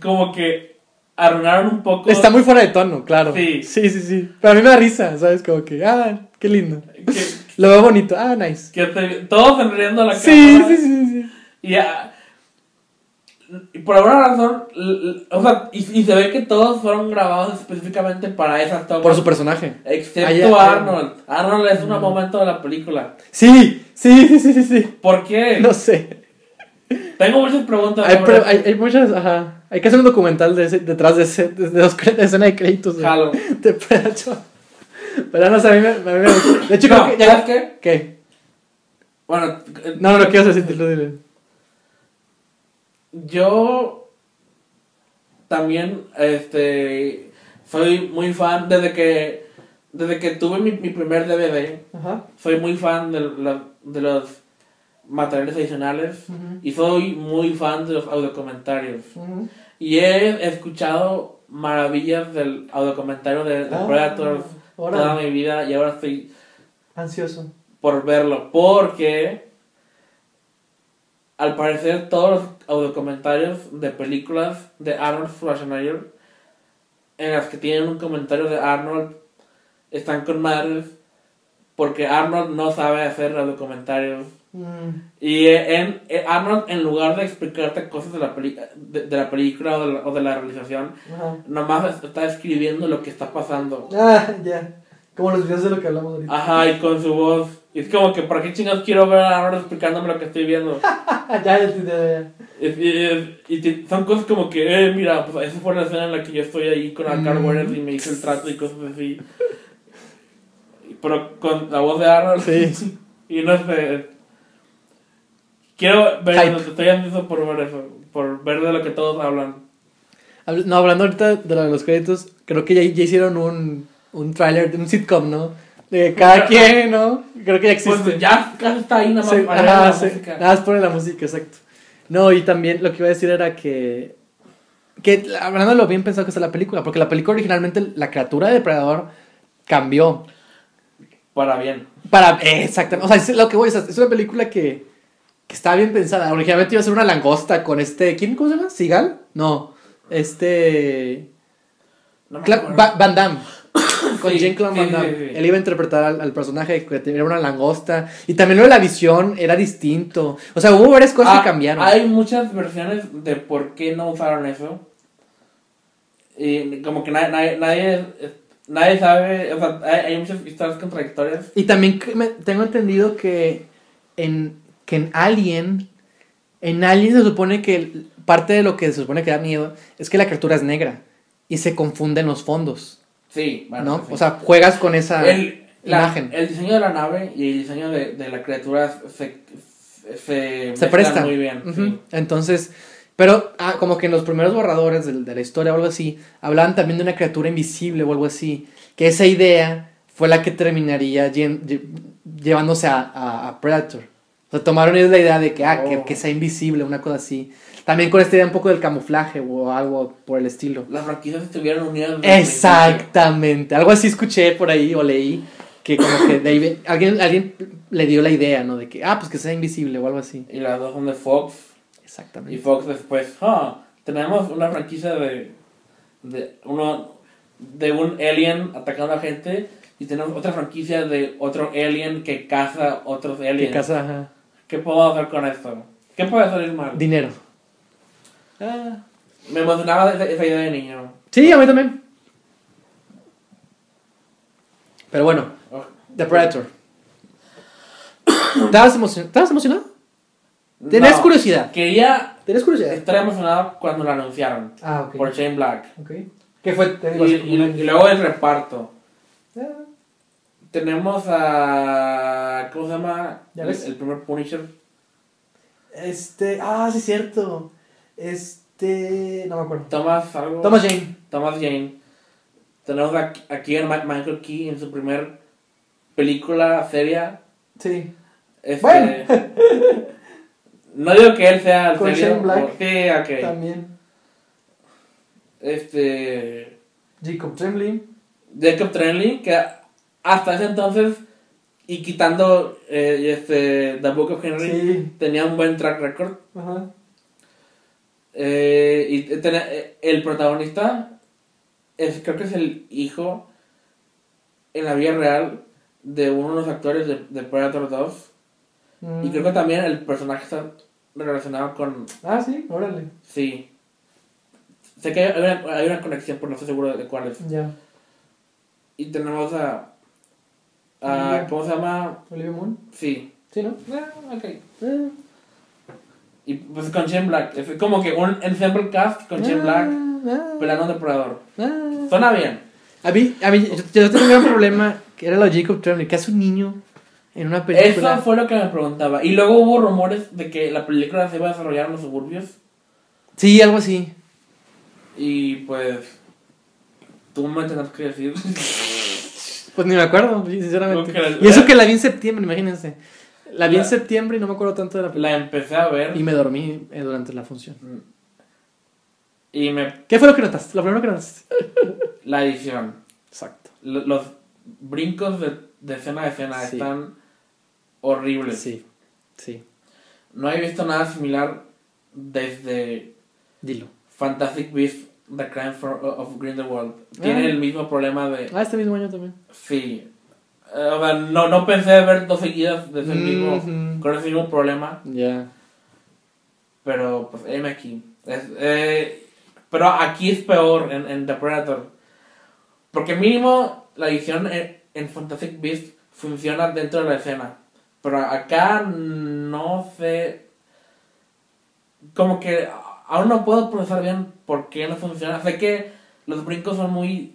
como que arruinaron un poco. Está muy fuera de tono, claro. Sí. Sí, sí, sí. Pero a mí me da risa, ¿sabes? Como que, ah, qué lindo. Que, Lo veo bonito. Ah, nice. que te- todos sonriendo a la Sí, cámara. sí, sí, sí. Y ya. Y por alguna razón, o sea, y, y se ve que todos fueron grabados específicamente para esas tomas. Por su personaje. Excepto Arnold. Arnold es un momento de la película. Sí, sí, sí, sí, sí. ¿Por qué? No sé. Tengo muchas preguntas. Hay, pre- hay, hay muchas, ajá. Hay que hacer un documental de ese- detrás de, ese, de, de los de escena de créditos. de- Jalo. *laughs* De Predator. Pero no sé, a mí me, a mí me gusta. De hecho, No, creo que ¿sabes ya. qué? ¿Qué? Bueno, eh, No, no, no quiero decir, dilo, dilo. yo también este soy muy fan desde que desde que tuve mi, mi primer DVD Ajá. soy muy fan de, la- de los materiales adicionales y soy muy fan de los audiocomentarios y he escuchado maravillas del audiocomentario de, de Ah, Predator toda mi vida y ahora estoy Ansioso. por verlo porque al parecer todos los audiocomentarios de películas de Arnold Schwarzenegger en las que tienen un comentario de Arnold están con madres porque Arnold no sabe hacer audiocomentarios y en, en- Arnold en lugar de explicarte cosas de la, peli- de, de la película o de la, o de la realización Ajá. nomás está escribiendo lo que está pasando Ah, ya. Como los videos de lo que hablamos ahorita. Ajá, y con su voz. Y es como que, ¿para qué chingados quiero ver a Arnold explicándome lo que estoy viendo? *laughs* Ya, ya, ya, ya. Y, y- y te- son cosas como que, eh, mira, pues esa fue la escena en la que yo estoy ahí con la Carl Mm. Y me hice el trato y cosas así. Pero con la voz de Arnold. Sí. *laughs* y no sé. Quiero ver, Hype. estoy ansioso por ver eso. Por ver de lo que todos hablan. Habl- No, hablando ahorita de lo de los créditos, creo que ya, ya hicieron un, un tráiler de un sitcom, ¿no? De cada *laughs* quien, ¿no? Creo que ya existe. Pues ya casi está ahí nada más. Sí, para ajá, la sí. música. Nada más pone la música, exacto. No, y también lo que iba a decir era que. Que hablando de lo bien pensado que está la película, porque la película originalmente, la criatura de Depredador cambió. Para bien. Para. eh, exactamente. O sea, es lo que voy, o sea, es una película que. Que estaba bien pensada. Originalmente iba a ser una langosta con este. ¿Quién? ¿Cómo se llama? ¿Sigal? No. Este. No Van Damme. *coughs* Con Sí, Jean-Claude sí, Van Damme. sí. Él iba a interpretar al, al personaje que era una langosta. Y también lo de la visión era distinto. O sea, hubo varias cosas Ah, que cambiaron. Hay muchas versiones de por qué no usaron eso. Y como que nadie, nadie, nadie, nadie sabe, o sea, hay, muchas historias contradictorias. Y también me- tengo entendido que en, que en Alien. En Alien se supone que parte de lo que se supone que da miedo es que la criatura es negra. Y se confunden los fondos. Sí, bueno, ¿No? sí. O sea, juegas con esa el, la- imagen. el diseño de la nave y el diseño de, de la criatura se, se, presta. muy bien. Sí. Entonces, pero ah, como que en los primeros borradores de, de la historia o algo así, hablaban también de una criatura invisible o algo así, que esa idea fue la que terminaría lle- lle- llevándose a, a- a Predator. O sea, tomaron ellos la idea de que, ah, que, Oh. que sea invisible, una cosa así. También con esta idea un poco del camuflaje o algo por el estilo. Las franquicias estuvieron unidas. Exactamente, algo así escuché por ahí o leí que como que David, alguien, alguien le dio la idea, ¿no? De que, ah, pues que sea invisible o algo así. Y las dos son de Fox. Y Exactamente. Fox después, ah, tenemos una franquicia de, de, uno, de un alien atacando a gente y tenemos otra franquicia de otro alien que caza otros Que aliens. casa, ajá. ¿Qué podemos hacer con esto? ¿Qué puede salir mal? Dinero. Ah. Me emocionaba esa, esa idea de niño. Sí, a mí también. Pero bueno, Oh. The Predator. *coughs* ¿Estabas emocionado? ¿Estabas emocionado? ¿Tenés No, curiosidad? Quería ¿Tenés curiosidad? estar emocionado cuando lo anunciaron. Ah, ok. Por Shane Black. Ok. ¿Qué fue? Te digo, y luego el reparto. Ah, Tenemos a. ¿Cómo se llama? ¿Ya El, ves? el primer Punisher. Este. Ah, sí, es cierto. Este. No me acuerdo. Thomas algo. Thomas Jane. Thomas Jane. Tenemos a, aquí a Michael Key en su primer película seria. Sí. Este, Bueno. *laughs* no digo que él sea el Con serio. Shane Black. Sí, ok. También. Este. Jacob Tremblay. Jacob Trenley, que hasta ese entonces, y quitando eh, este, The Book of Henry, Sí. tenía un buen track record. Ajá. Eh, y tenía- eh, el protagonista es, creo que es el hijo en la vida real de uno de los actores de, de Predator 2. Mm. Y creo que también el personaje está relacionado con... Ah, sí, órale. Sí. Sé que hay una, hay una conexión, pero no estoy seguro de cuál es. Ya. Y tenemos a... a Olivia. ¿Cómo se llama? Olivia Moon. Sí. Sí, ¿no? Ah, ok. Ah. Y pues con Shane Black. Es como que un ensemble cast con Shane Black Ah, peleando un depredador. ah. Suena bien. A mí, a mí, yo, yo tengo un gran problema, que era lo de Jacob Tremblay, que hace un niño en una película. Eso fue lo que me preguntaba. Y luego hubo rumores de que la película se iba a desarrollar en los suburbios. Sí, algo así. Y pues. Tú me tendrás que decir. *laughs* Pues ni me acuerdo, sinceramente. Y eso que la vi en septiembre, imagínense. La vi en septiembre y no me acuerdo tanto de la película. La empecé a ver. Y me dormí eh, durante la función. Y me. ¿Qué fue lo que notaste? Lo primero que notaste. *laughs* La edición. Exacto. Lo- Los brincos de, de escena a escena Sí. están horribles. Sí, sí. No he visto nada similar desde Dilo. Fantastic Beasts The Crime for- of Grindelwald. Tiene Ah. el mismo problema de. Ah, este mismo año también. Sí. Eh, o sea, no, no pensé ver dos seguidas de ese mismo, con ese mismo problema. Ya. Pero pues heme aquí. Es, eh, pero aquí es peor en, en The Predator. Porque mínimo la edición en, en Fantastic Beasts funciona dentro de la escena. Pero acá no sé. Como que aún no puedo procesar bien por qué no funciona. Sé que los brincos son muy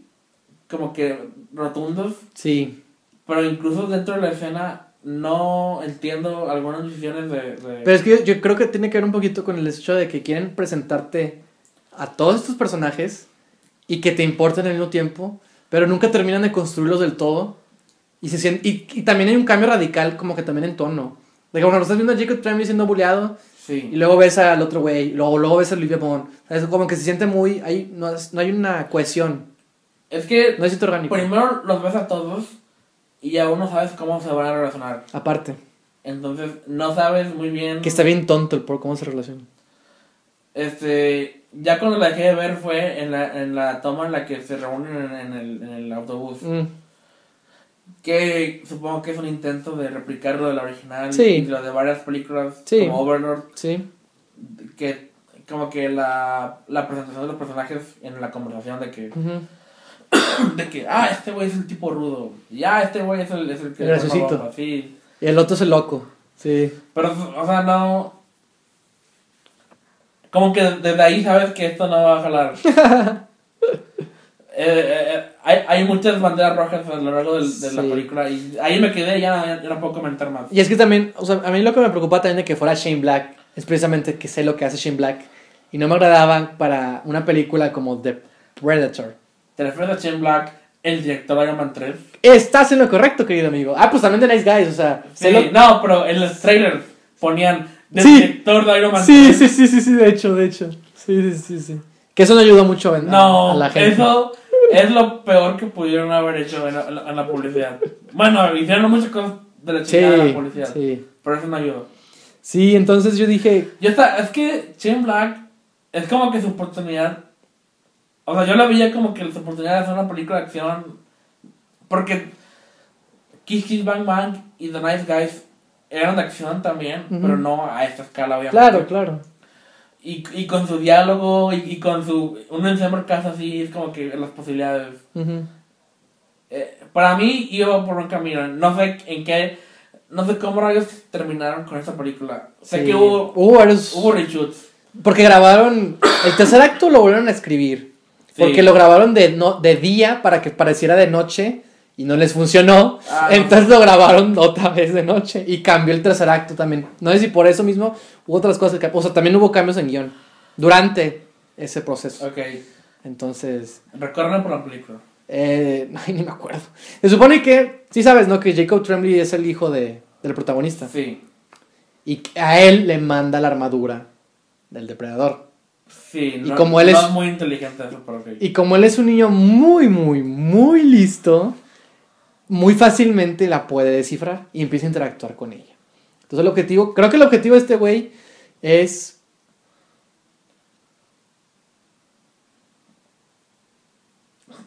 como que rotundos. Sí. Pero incluso dentro de la escena no entiendo algunas decisiones de... de- Pero es que yo, yo creo que tiene que ver un poquito con el hecho de que quieren presentarte a todos estos personajes y que te importen al mismo tiempo, pero nunca terminan de construirlos del todo. Y, se sien- y, y también hay un cambio radical, como que también en tono. De que cuando estás viendo a Jacob Tremblay siendo bulleado Sí. y luego ves al otro güey, luego, luego ves a Olivia Bond. Es como que se siente muy. Hay, no, no hay una cohesión, Es que no es orgánico. primero los ves a todos y aún no sabes cómo se van a relacionar. Aparte, Entonces no sabes muy bien... que está bien tonto el por cómo se relaciona. Este, ya cuando la dejé de ver fue en la, en la toma en la que se reúnen en, en el, en el autobús. Mm, Que supongo que es un intento de replicar lo de la original Sí. y lo de varias películas Sí. como Overlord. sí. Que como que la, la presentación de los personajes en la conversación de que, *coughs* de que ah, este güey es el tipo rudo. Y ah, este güey es el, es el que... El graciosito. bomba", Sí. Y el otro es el loco. Sí. Pero, o sea, no... Como que desde ahí sabes que esto no va a jalar. *laughs* Eh, eh, eh, hay, hay muchas banderas rojas a lo largo de la Sí. película y ahí me quedé ya, ya, no puedo comentar más. Y es que también, o sea, a mí lo que me preocupa también de que fuera Shane Black es precisamente que sé lo que hace Shane Black y no me agradaba para una película como The Predator. Te refieres a Shane Black, el director de Iron Man 3. Estás en lo correcto, querido amigo. Ah, pues también de Nice Guys, o sea, Sí, lo- no, pero en los trailers ponían del Sí. director de Iron Man Sí, 3. sí, sí, sí, sí, de hecho, de hecho. Sí, sí, sí, sí. Que eso no ayudó mucho a, a- No, a la gente. eso es lo peor que pudieron haber hecho en la, en publicidad. Bueno, hicieron muchas cosas de la Sí, chingada en la publicidad, sí. pero eso no ayudó. Sí, entonces yo dije, Yo está, es que Shane Black es como que su oportunidad. O sea, yo la veía como que su oportunidad de hacer una película de acción. Porque Kiss Kiss Bang Bang y The Nice Guys eran de acción también, pero no a esta escala, obviamente. Claro, claro. Y, y con su diálogo y, y con su. Un ensemble casa así, es como que las posibilidades. Eh, para mí iba por un camino. No sé en qué. No sé cómo rayos terminaron con esta película. Sé Sí. que hubo. Hubo varios- Hubo reshoots. Porque grabaron. El tercer acto lo volvieron a escribir. Sí. Porque lo grabaron de, no, de día para que pareciera de noche. Y no les funcionó. Ah, no. entonces lo grabaron otra vez de noche. Y cambió el tercer acto también. No sé si por eso mismo hubo otras cosas. Que, o sea, también hubo cambios en guion. Durante ese proceso. Ok. Entonces. Recuerden por la película. Eh, ay, ni me acuerdo. Se supone que. Sí sabes, ¿no? Que Jacob Tremblay es el hijo de, del protagonista. Sí. Y a él le manda la armadura del depredador. Sí. Y no, como él no es- muy inteligente eso. Y como él es un niño muy, muy, muy listo, muy fácilmente la puede descifrar y empieza a interactuar con ella. Entonces el objetivo, creo que el objetivo de este güey es...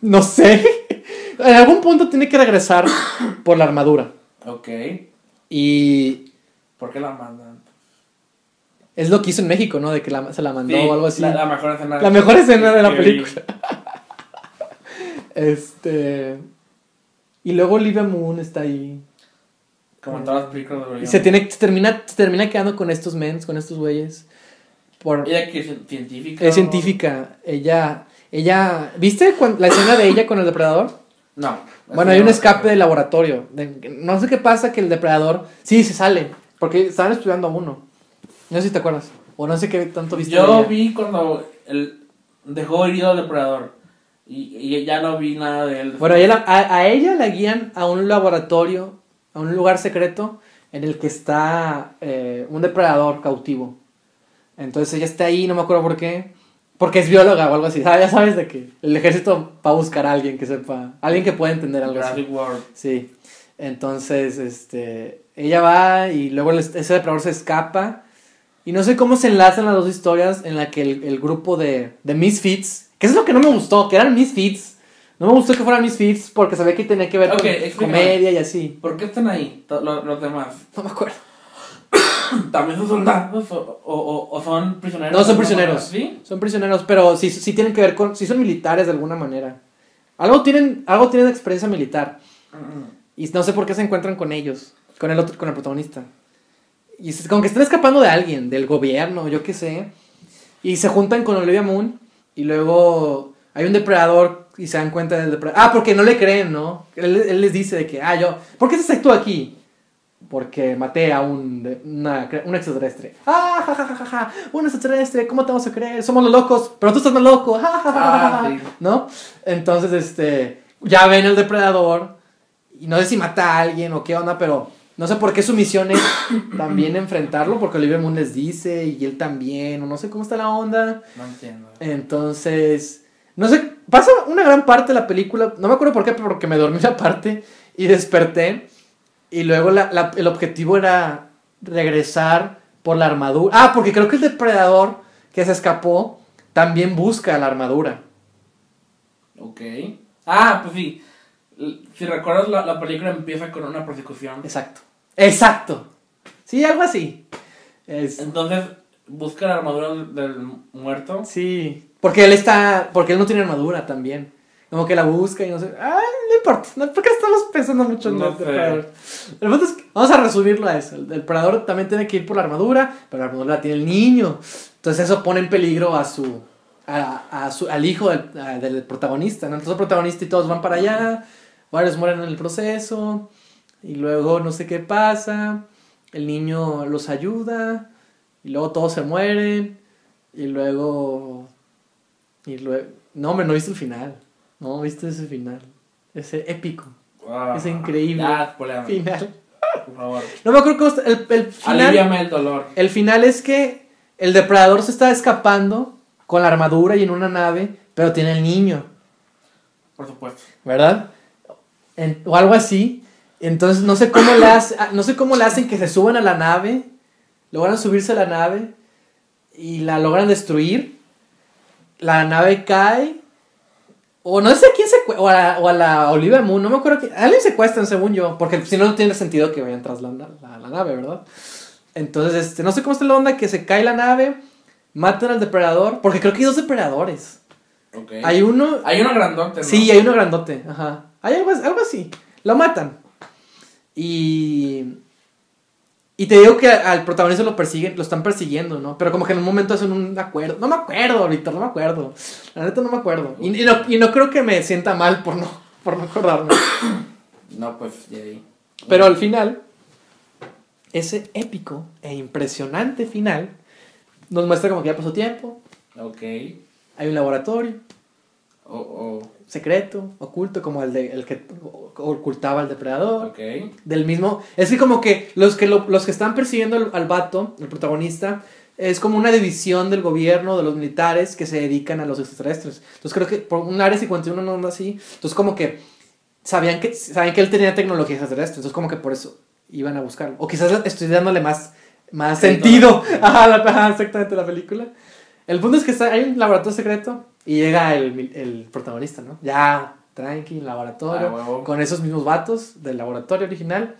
No sé. *laughs* En algún punto tiene que regresar por la armadura. Ok. Y ¿Por qué la mandan? es lo que hizo en México, ¿no? De que la- se la mandó Sí, o algo así. La, la mejor escena. La mejor escena de la película. *laughs* Este. Y luego Olivia Moon está ahí. Como en todas las películas de Y se, tiene, se, termina, se termina quedando con estos mens, con estos güeyes. Por, Ella que es científica. es o- científica. Ella. Ella. ¿Viste cuan- la escena de ella con el depredador? No. Bueno, hay un escape del laboratorio. De- no sé qué pasa que el depredador. Sí, se sale. Porque estaban estudiando a uno. No sé si te acuerdas. O no sé qué tanto viste. de Yo vi cuando él dejó herido al depredador. Y, y ya no vi nada de él. Bueno, a ella, a, a ella la guían a un laboratorio, a un lugar secreto en el que está eh, un depredador cautivo. Entonces ella está ahí, no me acuerdo por qué. Porque es bióloga o algo así. Ah, *laughs* Ya sabes de que el ejército va a buscar a alguien que sepa, alguien que pueda entender algo así. World. Sí. Entonces, este, ella va y luego ese depredador se escapa. Y no sé cómo se enlazan las dos historias en la que el, el grupo de, de Misfits, que eso es lo que no me gustó, que eran Misfits. No me gustó que fueran Misfits porque sabía que tenía que ver con comedia y así. ¿Por qué están ahí to- lo- los, demás? No me acuerdo. *coughs* ¿También son soldados o, o, son prisioneros? No, son prisioneros. ¿Sí? Son prisioneros, pero sí, sí tienen que ver con, sí son militares de alguna manera. Algo tienen, algo tienen de experiencia militar. Y no sé por qué se encuentran con ellos, con el otro, con el protagonista. Y es como que están escapando de alguien, del gobierno, yo qué sé. Y se juntan con Olivia Moon. Y luego hay un depredador y se dan cuenta del depredador. Ah, porque no le creen, ¿no? Él, él les dice de que, ah, yo, ¿por qué estás tú aquí? Porque maté a un, una, un extraterrestre. Ah, ja, ja, ja, ja, un extraterrestre, ¿cómo te vamos a creer? Somos los locos, pero tú estás más loco. Ja, ja, ja, ja, ja, Ah, ja", sí. ¿No? Entonces, este, ya ven el depredador y no sé si mata a alguien o qué onda, pero no sé por qué su misión es también enfrentarlo, porque Olivia Moon les dice y él también, o no sé cómo está la onda. No entiendo. Entonces, no sé, pasa una gran parte de la película, no me acuerdo por qué, porque me dormí *laughs* la parte y desperté. Y luego la- la- el objetivo era regresar por la armadura. Ah, porque creo que el depredador que se escapó también busca la armadura. Ok. Ah, pues sí. Si recuerdas, la, la película empieza con una persecución. Exacto. Exacto. Sí, algo así. Es- Entonces, busca la armadura del, muerto. sí. Porque él está. Porque él no tiene armadura también. Como que la busca y no sé. Ah, no importa. No, ¿Por qué estamos pensando mucho en No el sé. depredador? El punto es que- vamos a resumirlo a eso. El depredador también tiene que ir por la armadura, pero la armadura la tiene el niño. Entonces eso pone en peligro a su. A, a su al hijo del, a- del protagonista. ¿no? Entonces el protagonista y todos van para allá. Varios mueren en el proceso. Y luego no sé qué pasa. El niño los ayuda. Y luego todos se mueren. Y luego. Y luego. No, hombre, no viste el final. No viste ese final. Ese épico. Ah, Es increíble. Ya, Final. por favor. *laughs* No me acuerdo cómo está. El, el final. Aliviame el dolor. El final es que el depredador se está escapando con la armadura y en una nave, pero tiene el niño. Por supuesto. ¿verdad? En- o algo así. Entonces no sé cómo le hace- ah, no sé cómo le hacen que se suban a la nave, logran subirse a la nave y la logran destruir. La nave cae O no sé a quién secuestran. O, a la- o a la Olivia Moon, no me acuerdo quién. A alguien secuestran, según yo. Porque si no, no tiene sentido que vayan tras la, la- la nave, ¿verdad? Entonces, este, no sé cómo está la onda que se cae la nave, matan al depredador. Porque creo que hay dos depredadores. Hay uno. Hay uno grandote, ¿no? Sí, hay uno grandote. Ajá. Hay algo, algo así. Lo matan. Y. Y te digo que al protagonista lo persiguen, lo están persiguiendo, ¿no? Pero como que en un momento hacen un acuerdo. No me acuerdo, Víctor, no me acuerdo. La neta no me acuerdo. Y, y no, y no creo que me sienta mal por no, por no acordarme. *coughs* No, pues, ya ahí. Pero al final, ese épico e impresionante final nos muestra como que ya pasó tiempo, Ok. hay un laboratorio O, o, secreto, oculto, como el, de, el que ocultaba al depredador. ok. Del mismo. Es que como que los que, lo- los que están persiguiendo al, al vato, el protagonista, es como una división del gobierno, de los militares que se dedican a los extraterrestres. Entonces creo que por un área 51 no anda así. Entonces como que sabían que sabían que él tenía tecnología extraterrestre. Entonces como que por eso iban a buscarlo. O quizás estoy dándole más, más Sí, sentido *laughs* a la, exactamente la película. El punto es que está, hay un laboratorio secreto y llega el, protagonista, ¿no? Ya, tranqui, laboratorio Ah, con esos mismos vatos del laboratorio original.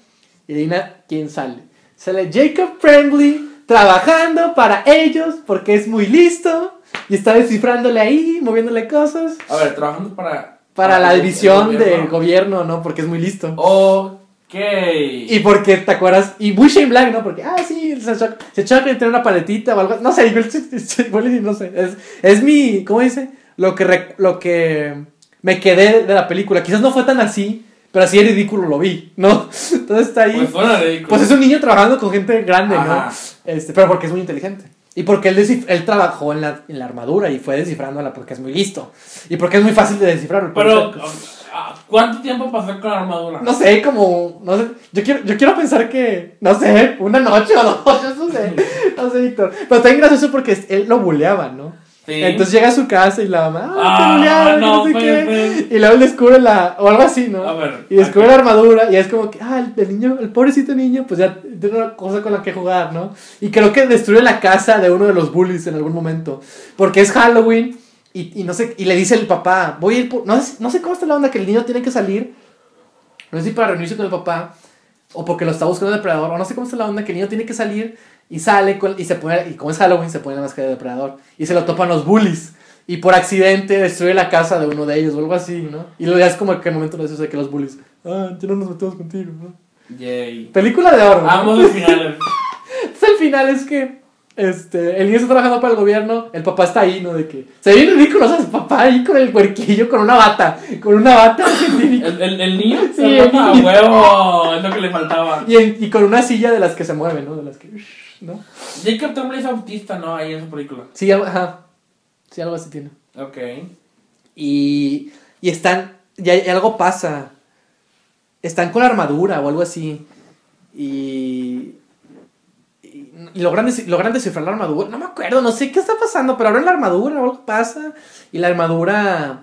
Y adivina quién sale. Sale Jacob Friendly trabajando para ellos porque es muy listo y está descifrándole ahí, moviéndole cosas. A ver, trabajando para... Para la el- el división del gobierno, ¿no? Porque es muy listo. Ok. Y porque, ¿te acuerdas? Y muy Shane Black, ¿no? Porque, ah, sí, se choca, se choca tiene una paletita o algo. No sé, igual, no sé. Es, es mi, ¿cómo dice? Lo que, rec- lo que me quedé de la película. Quizás no fue tan así, pero así de ridículo lo vi, ¿no? *laughs* Entonces está ahí. Pues ridículo. Pues es un niño trabajando con gente grande, Ajá. ¿no? Este, pero porque es muy inteligente. Y porque él, él trabajó en la, en la armadura y fue descifrándola porque es muy listo. Y porque es muy fácil de descifrar. Pero, ¿cuánto tiempo pasó con la armadura? no sé, como. No sé. Yo quiero, yo quiero pensar que. No sé, una noche o dos. *laughs* Yo no sé. No sé, Víctor. Pero también gracioso porque él lo buleaba, ¿no? Sí. Entonces llega a su casa y la mamá. Ah, ¡Ah, que no No sé puede qué. ser. Y luego él descubre la. O algo así, ¿no? A ver. Y descubre la armadura y es como que, ah, el, el niño, el pobrecito niño, pues ya tiene una cosa con la que jugar, ¿no? Y creo que destruye la casa de uno de los bullies en algún momento. Porque es Halloween y, y no sé, y le dice el papá, voy a ir por, no sé, no sé cómo está la onda que el niño tiene que salir, no sé si para reunirse con el papá, o porque lo está buscando el depredador, o no sé cómo está la onda que el niño tiene que salir y sale con- y se pone, y como es Halloween, se pone la máscara de depredador y se lo topan los bullies. Y por accidente destruye la casa de uno de ellos o algo así, ¿no? Y ya es como que el momento eso de que los bullies, ah, ya no nos metemos contigo, ¿no? Yay. Película de oro. ¿no? Ambos los finales. *laughs* Entonces el final es que este, el niño está trabajando para el gobierno, el papá está ahí, ¿no? De que se ve ridículo, el papá ahí con el huerquillo, con una bata, con una bata *laughs* científica. ¿El, el, el niño? Sí, Se el niño. huevo. Es lo que le faltaba. Y, en- y con una silla de las que se mueven, ¿no? De las que, ¿no? Jacob Tremblay es autista, ¿no? Ahí en esa película. Sí, algo, ajá. Sí, algo así tiene. Ok. Y, y están, y, hay- algo pasa. Están con la armadura o algo así. Y, y, y logran, desi- logran descifrar la armadura. No me acuerdo, no sé qué está pasando, pero abren la armadura o algo pasa. Y la armadura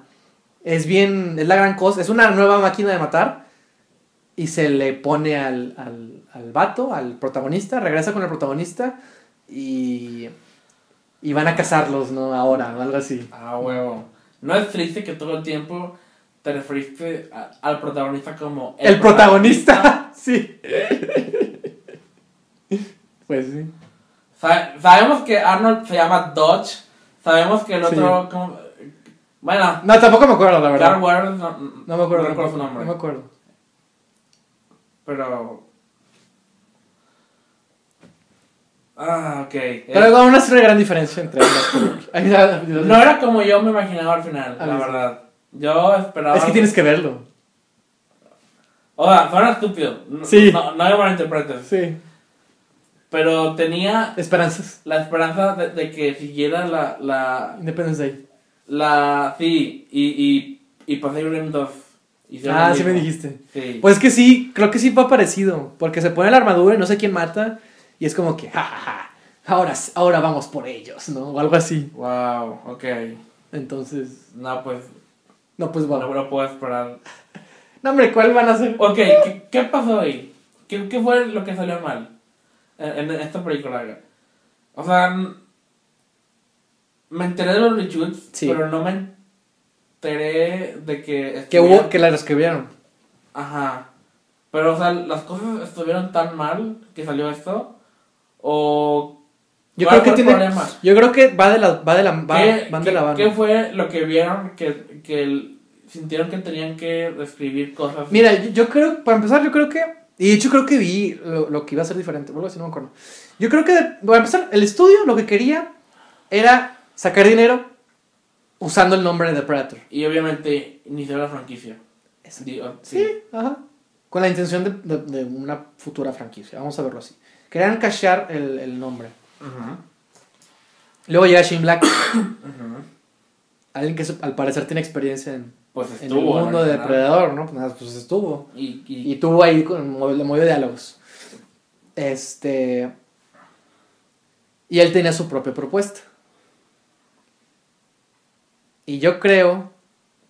es bien, es la gran cosa. Es una nueva máquina de matar. Y se le pone al, al, al vato, al protagonista, regresa con el protagonista. Y, y van a cazarlos, ¿no? Ahora, o algo así. Ah, huevo. ¿No es triste que todo el tiempo te referiste a- al protagonista como El, protagonista. *laughs* sí. pues sí. Sa- sabemos que Arnold se llama Dodge. Sabemos que el Sí. otro. como- Bueno, No, tampoco me acuerdo, la verdad. Carl Weathers, no, No me acuerdo. No recuerdo su nombre. No me acuerdo. Pero. Ah, ok. Pero aún así hay una gran diferencia entre no era como yo me imaginaba al final, A la verdad. Yo esperaba. Es que tienes que verlo. O sea, suena estúpido. No, Sí. No, no me malinterpretes. Sí. Pero tenía Esperanzas. la esperanza de, de que siguiera la. la, Independence Day. la sí, y, y, y Pacific Rim 2. Hicieron Ah, sí me dijiste. Sí. Pues que sí, creo que sí fue parecido. Porque se pone la armadura y no sé quién mata. Y es como que, ja, ja, ja, ahora, ahora vamos por ellos, ¿no? O algo así. Wow, ok. Entonces, No, pues. no, pues No bueno. lo puedo esperar. *laughs* No, hombre, ¿cuál van a ser? Ok, ¿qué, qué pasó ahí? ¿Qué, ¿Qué fue lo que salió mal en, en esta película? O sea, me enteré de los reshoots, Sí. pero no me enteré de que... Que hubo, que la reescribieron. Ajá. Pero, o sea, las cosas estuvieron tan mal que salió esto. O. Yo ¿cuál creo que tiene. problema? Yo creo que va de la, va de la, va- ¿Qué, van de la mano. qué fue lo que vieron que, que sintieron que tenían que reescribir cosas? Mira, yo creo, para empezar, yo creo que. Y de hecho, creo que vi lo, lo que iba a ser diferente. Así, no me acuerdo. Yo creo que, para empezar, el estudio lo que quería era sacar dinero usando el nombre de Predator. Y obviamente iniciar la franquicia. Di- oh, Sí, ajá. Con la intención de, de- de una futura franquicia. Vamos a verlo así. Querían cashear el, el nombre. Ujú, Luego llega Shane Black, *coughs* ujú. alguien que al parecer tiene experiencia en, Pues en el estuvo. en mundo de. Depredador, ¿no? Pues pues estuvo. Y, y, Y tuvo ahí con movió diálogos. Este. Y él tenía su propia propuesta. Y yo creo.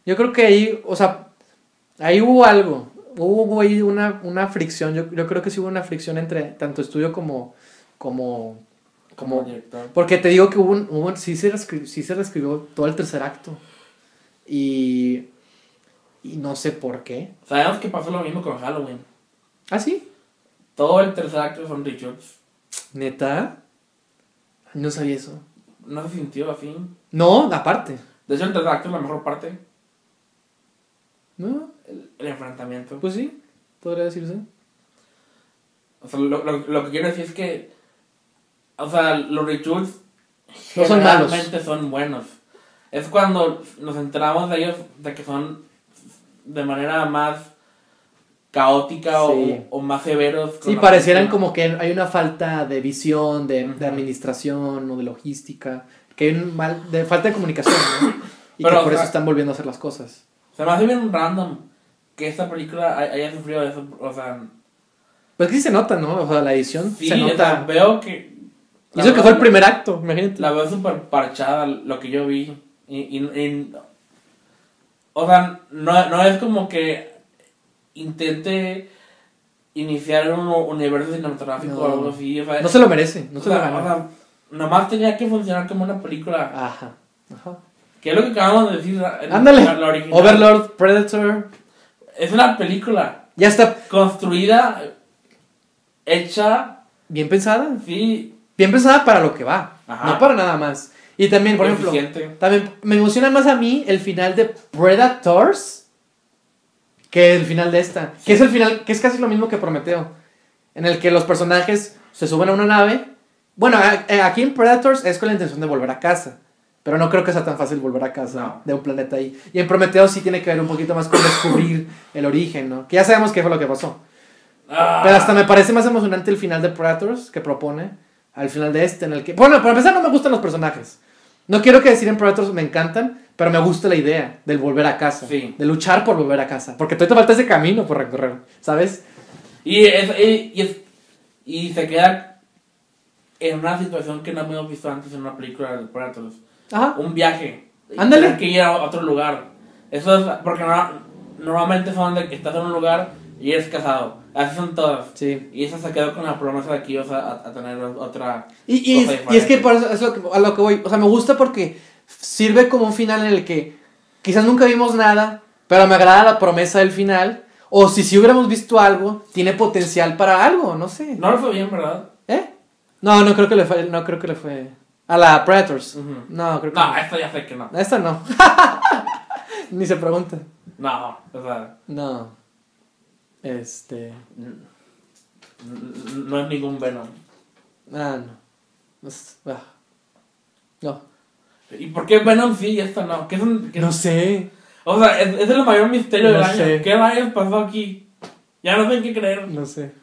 Yo creo que ahí, o sea, ahí hubo algo. Hubo ahí una, una fricción. Yo, yo creo que sí hubo una fricción entre tanto estudio como. como. como como. director. Porque te digo que hubo, un- hubo sí, se sí se reescribió todo el tercer acto. Y. Y no sé por qué. Sabemos que pasó lo mismo con Halloween. ¿Ah, sí? Todo el tercer acto son reshoots. ¿Neta? No sabía eso. No se sintió así. No, aparte. De hecho, el tercer acto es la mejor parte. No, El, el enfrentamiento. pues sí, podría decirse. O sea, lo, lo, lo que quiero decir es que. O sea, los reshoots. No son malos. son buenos. Es cuando nos enteramos de ellos de que son de manera más caótica o- Sí. o, más severos. Sí, parecieran como que hay una falta de visión, de, administración o de logística, que hay un mal, de falta de comunicación, ¿no? Y Pero, que por eso están volviendo a hacer las cosas. Se me hace bien random que esta película hay- haya sufrido eso. O sea, Pues que sí se nota, ¿no? O sea, la edición sí, se o sea, nota. veo que. Eso que fue el primer acto, imagínate. La veo súper parchada lo que yo vi. Y, y- y- o sea, no, no es como que intente iniciar un universo cinematográfico No. o algo así. O sea, No se lo merece, no se lo ganó. o sea, nomás tenía que funcionar como una película. Ajá. Ajá. Que es lo que acabamos de decir. Ándale. Overlord, Predator. Es una película Ya está construida, hecha, bien pensada. sí, Bien pensada para lo que va. Ajá. No para nada más. Y también, por ejemplo, eficiente. también me emociona más a mí el final de Predators que el final de esta. Que es el final, que es casi lo mismo que Prometeo. En el que los personajes se suben a una nave. Bueno, a- aquí en Predators es con la intención de volver a casa. Pero no creo que sea tan fácil volver a casa No. de un planeta ahí. Y en Prometeo sí tiene que ver un poquito más con descubrir *coughs* el origen, ¿no? Que ya sabemos qué fue lo que pasó. Ah, Pero hasta me parece más emocionante el final de Predators que propone al final de este, en el que. Bueno, para empezar, no me gustan los personajes. No quiero que decir en Predators me encantan, pero me gusta la idea del volver a casa. Sí. De luchar por volver a casa. Porque todavía te falta ese camino por recorrer, ¿sabes? Y, es, y, es- y se queda en una situación que no hemos visto antes en una película de Predators. Ajá. Un viaje. Ándale. que ir a otro lugar. Eso es porque no- normalmente son de que estás en un lugar y eres casado. Así son todas. Sí. Y esa se quedó con la promesa de que ibas a, a- a tener otra... Y, y, Cosa y es que por eso es que- a lo que voy. O sea, me gusta porque sirve como un final en el que quizás nunca vimos nada, pero me agrada la promesa del final. O si sí hubiéramos visto algo, tiene potencial para algo, no sé. No lo fue bien, ¿verdad? ¿Eh? No, no creo que le fue. No creo que le fue. A la Predators. No, creo que No, esto ya sé que no. no. Esta no. *laughs* Ni se pregunta. No, o sea, No. Este. no es ningún Venom. Ah, no. Es- ah. No. ¿Y por qué Venom sí y esta no? ¿Qué qué- No sé. O sea, es, es el mayor misterio No del año. sé. ¿Qué rayos pasó aquí? Ya no sé en qué creer. No sé.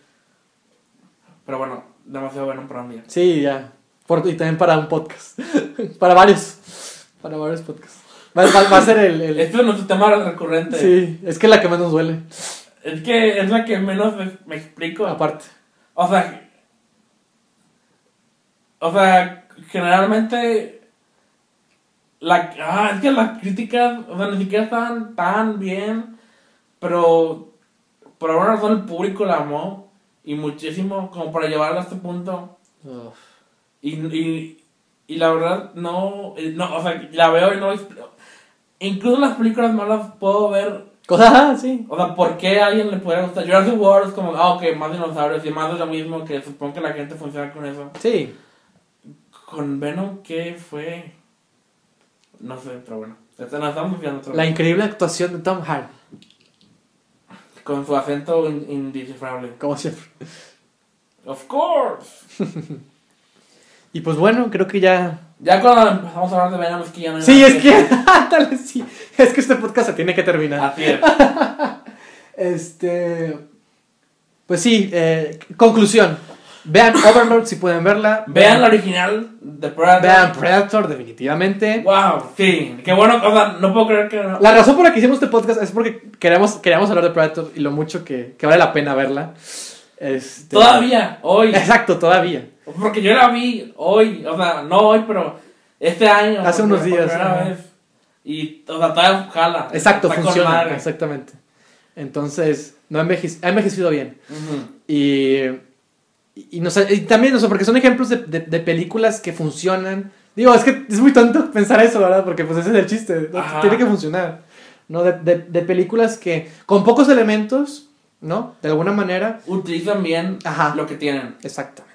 Pero bueno, demasiado bueno para un día. Sí, ya. Por- y también para un podcast. *laughs* para varios. Para varios podcasts. Va, va- va a ser el. el- Este es nuestro tema recurrente. Sí, es que es la que más nos duele. Es que es la que menos me, me explico. Aparte. O sea, o sea, generalmente la, ah, es que las críticas, o sea, ni siquiera estaban tan bien, pero por alguna razón el público la amó y muchísimo como para llevarla a este punto. Uf. Y, y, y la verdad, no, eh, no, o sea, la veo y no incluso las películas malas puedo ver. Cosas, ah, *laughs* sí. O sea, ¿por qué a alguien le pudiera gustar? Jurassic World es como, ah, ok, más dinosaurios y más de lo mismo que supongo que la gente funciona con eso. Sí. Con Venom, ¿qué fue? No sé, pero bueno. Este, nos estamos otra La increíble actuación de Tom Hardy, Con su acento in- indescifrable. como siempre. *laughs* Of course. *laughs* Y pues bueno, creo que ya. Ya cuando empezamos a hablar de Venom es que ya no hay Sí, es que. *laughs* Sí. Es que este podcast se tiene que terminar. Así es. *laughs* Este. Pues sí, eh, conclusión. Vean Overlord si pueden verla. Vean la original de Predator. Vean Predator, definitivamente. Wow, sí. Qué bueno, o sea, no puedo creer que no. La razón por la que hicimos este podcast es porque queremos, queríamos hablar de Predator y lo mucho que, que vale la pena verla. Este, Todavía, hoy. *laughs* Exacto, todavía. Porque yo la vi hoy, o sea, no hoy, pero este año. Hace unos días, vez. Y, o sea, todavía jala. Exacto, funciona. Exactamente. Entonces, no ha enveje- ha envejecido bien. Y, y, no sé, y también, no sé, porque son ejemplos de, de- de películas que funcionan. Digo, es que es muy tonto pensar eso, ¿verdad? Porque pues ese es el chiste. Tiene que funcionar. ¿No? De, de- de películas que, con pocos elementos, ¿no? De alguna manera, Utilizan bien Ajá. lo que tienen. Exactamente.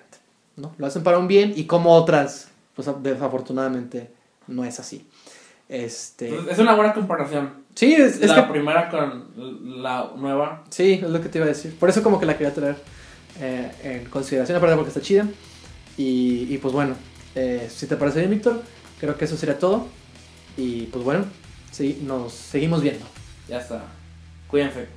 ¿No? Lo hacen para un bien y como otras, pues desafortunadamente no es así. Este, Entonces, es una buena comparación. sí, es, es la que, primera con la nueva. sí, es lo que te iba a decir. Por eso como que la quería traer eh, en consideración, aparte porque está chida. Y, y pues bueno, eh, si te parece bien, Víctor, creo que eso sería todo. Y pues bueno, sí, nos seguimos viendo. Ya está. Cuídense.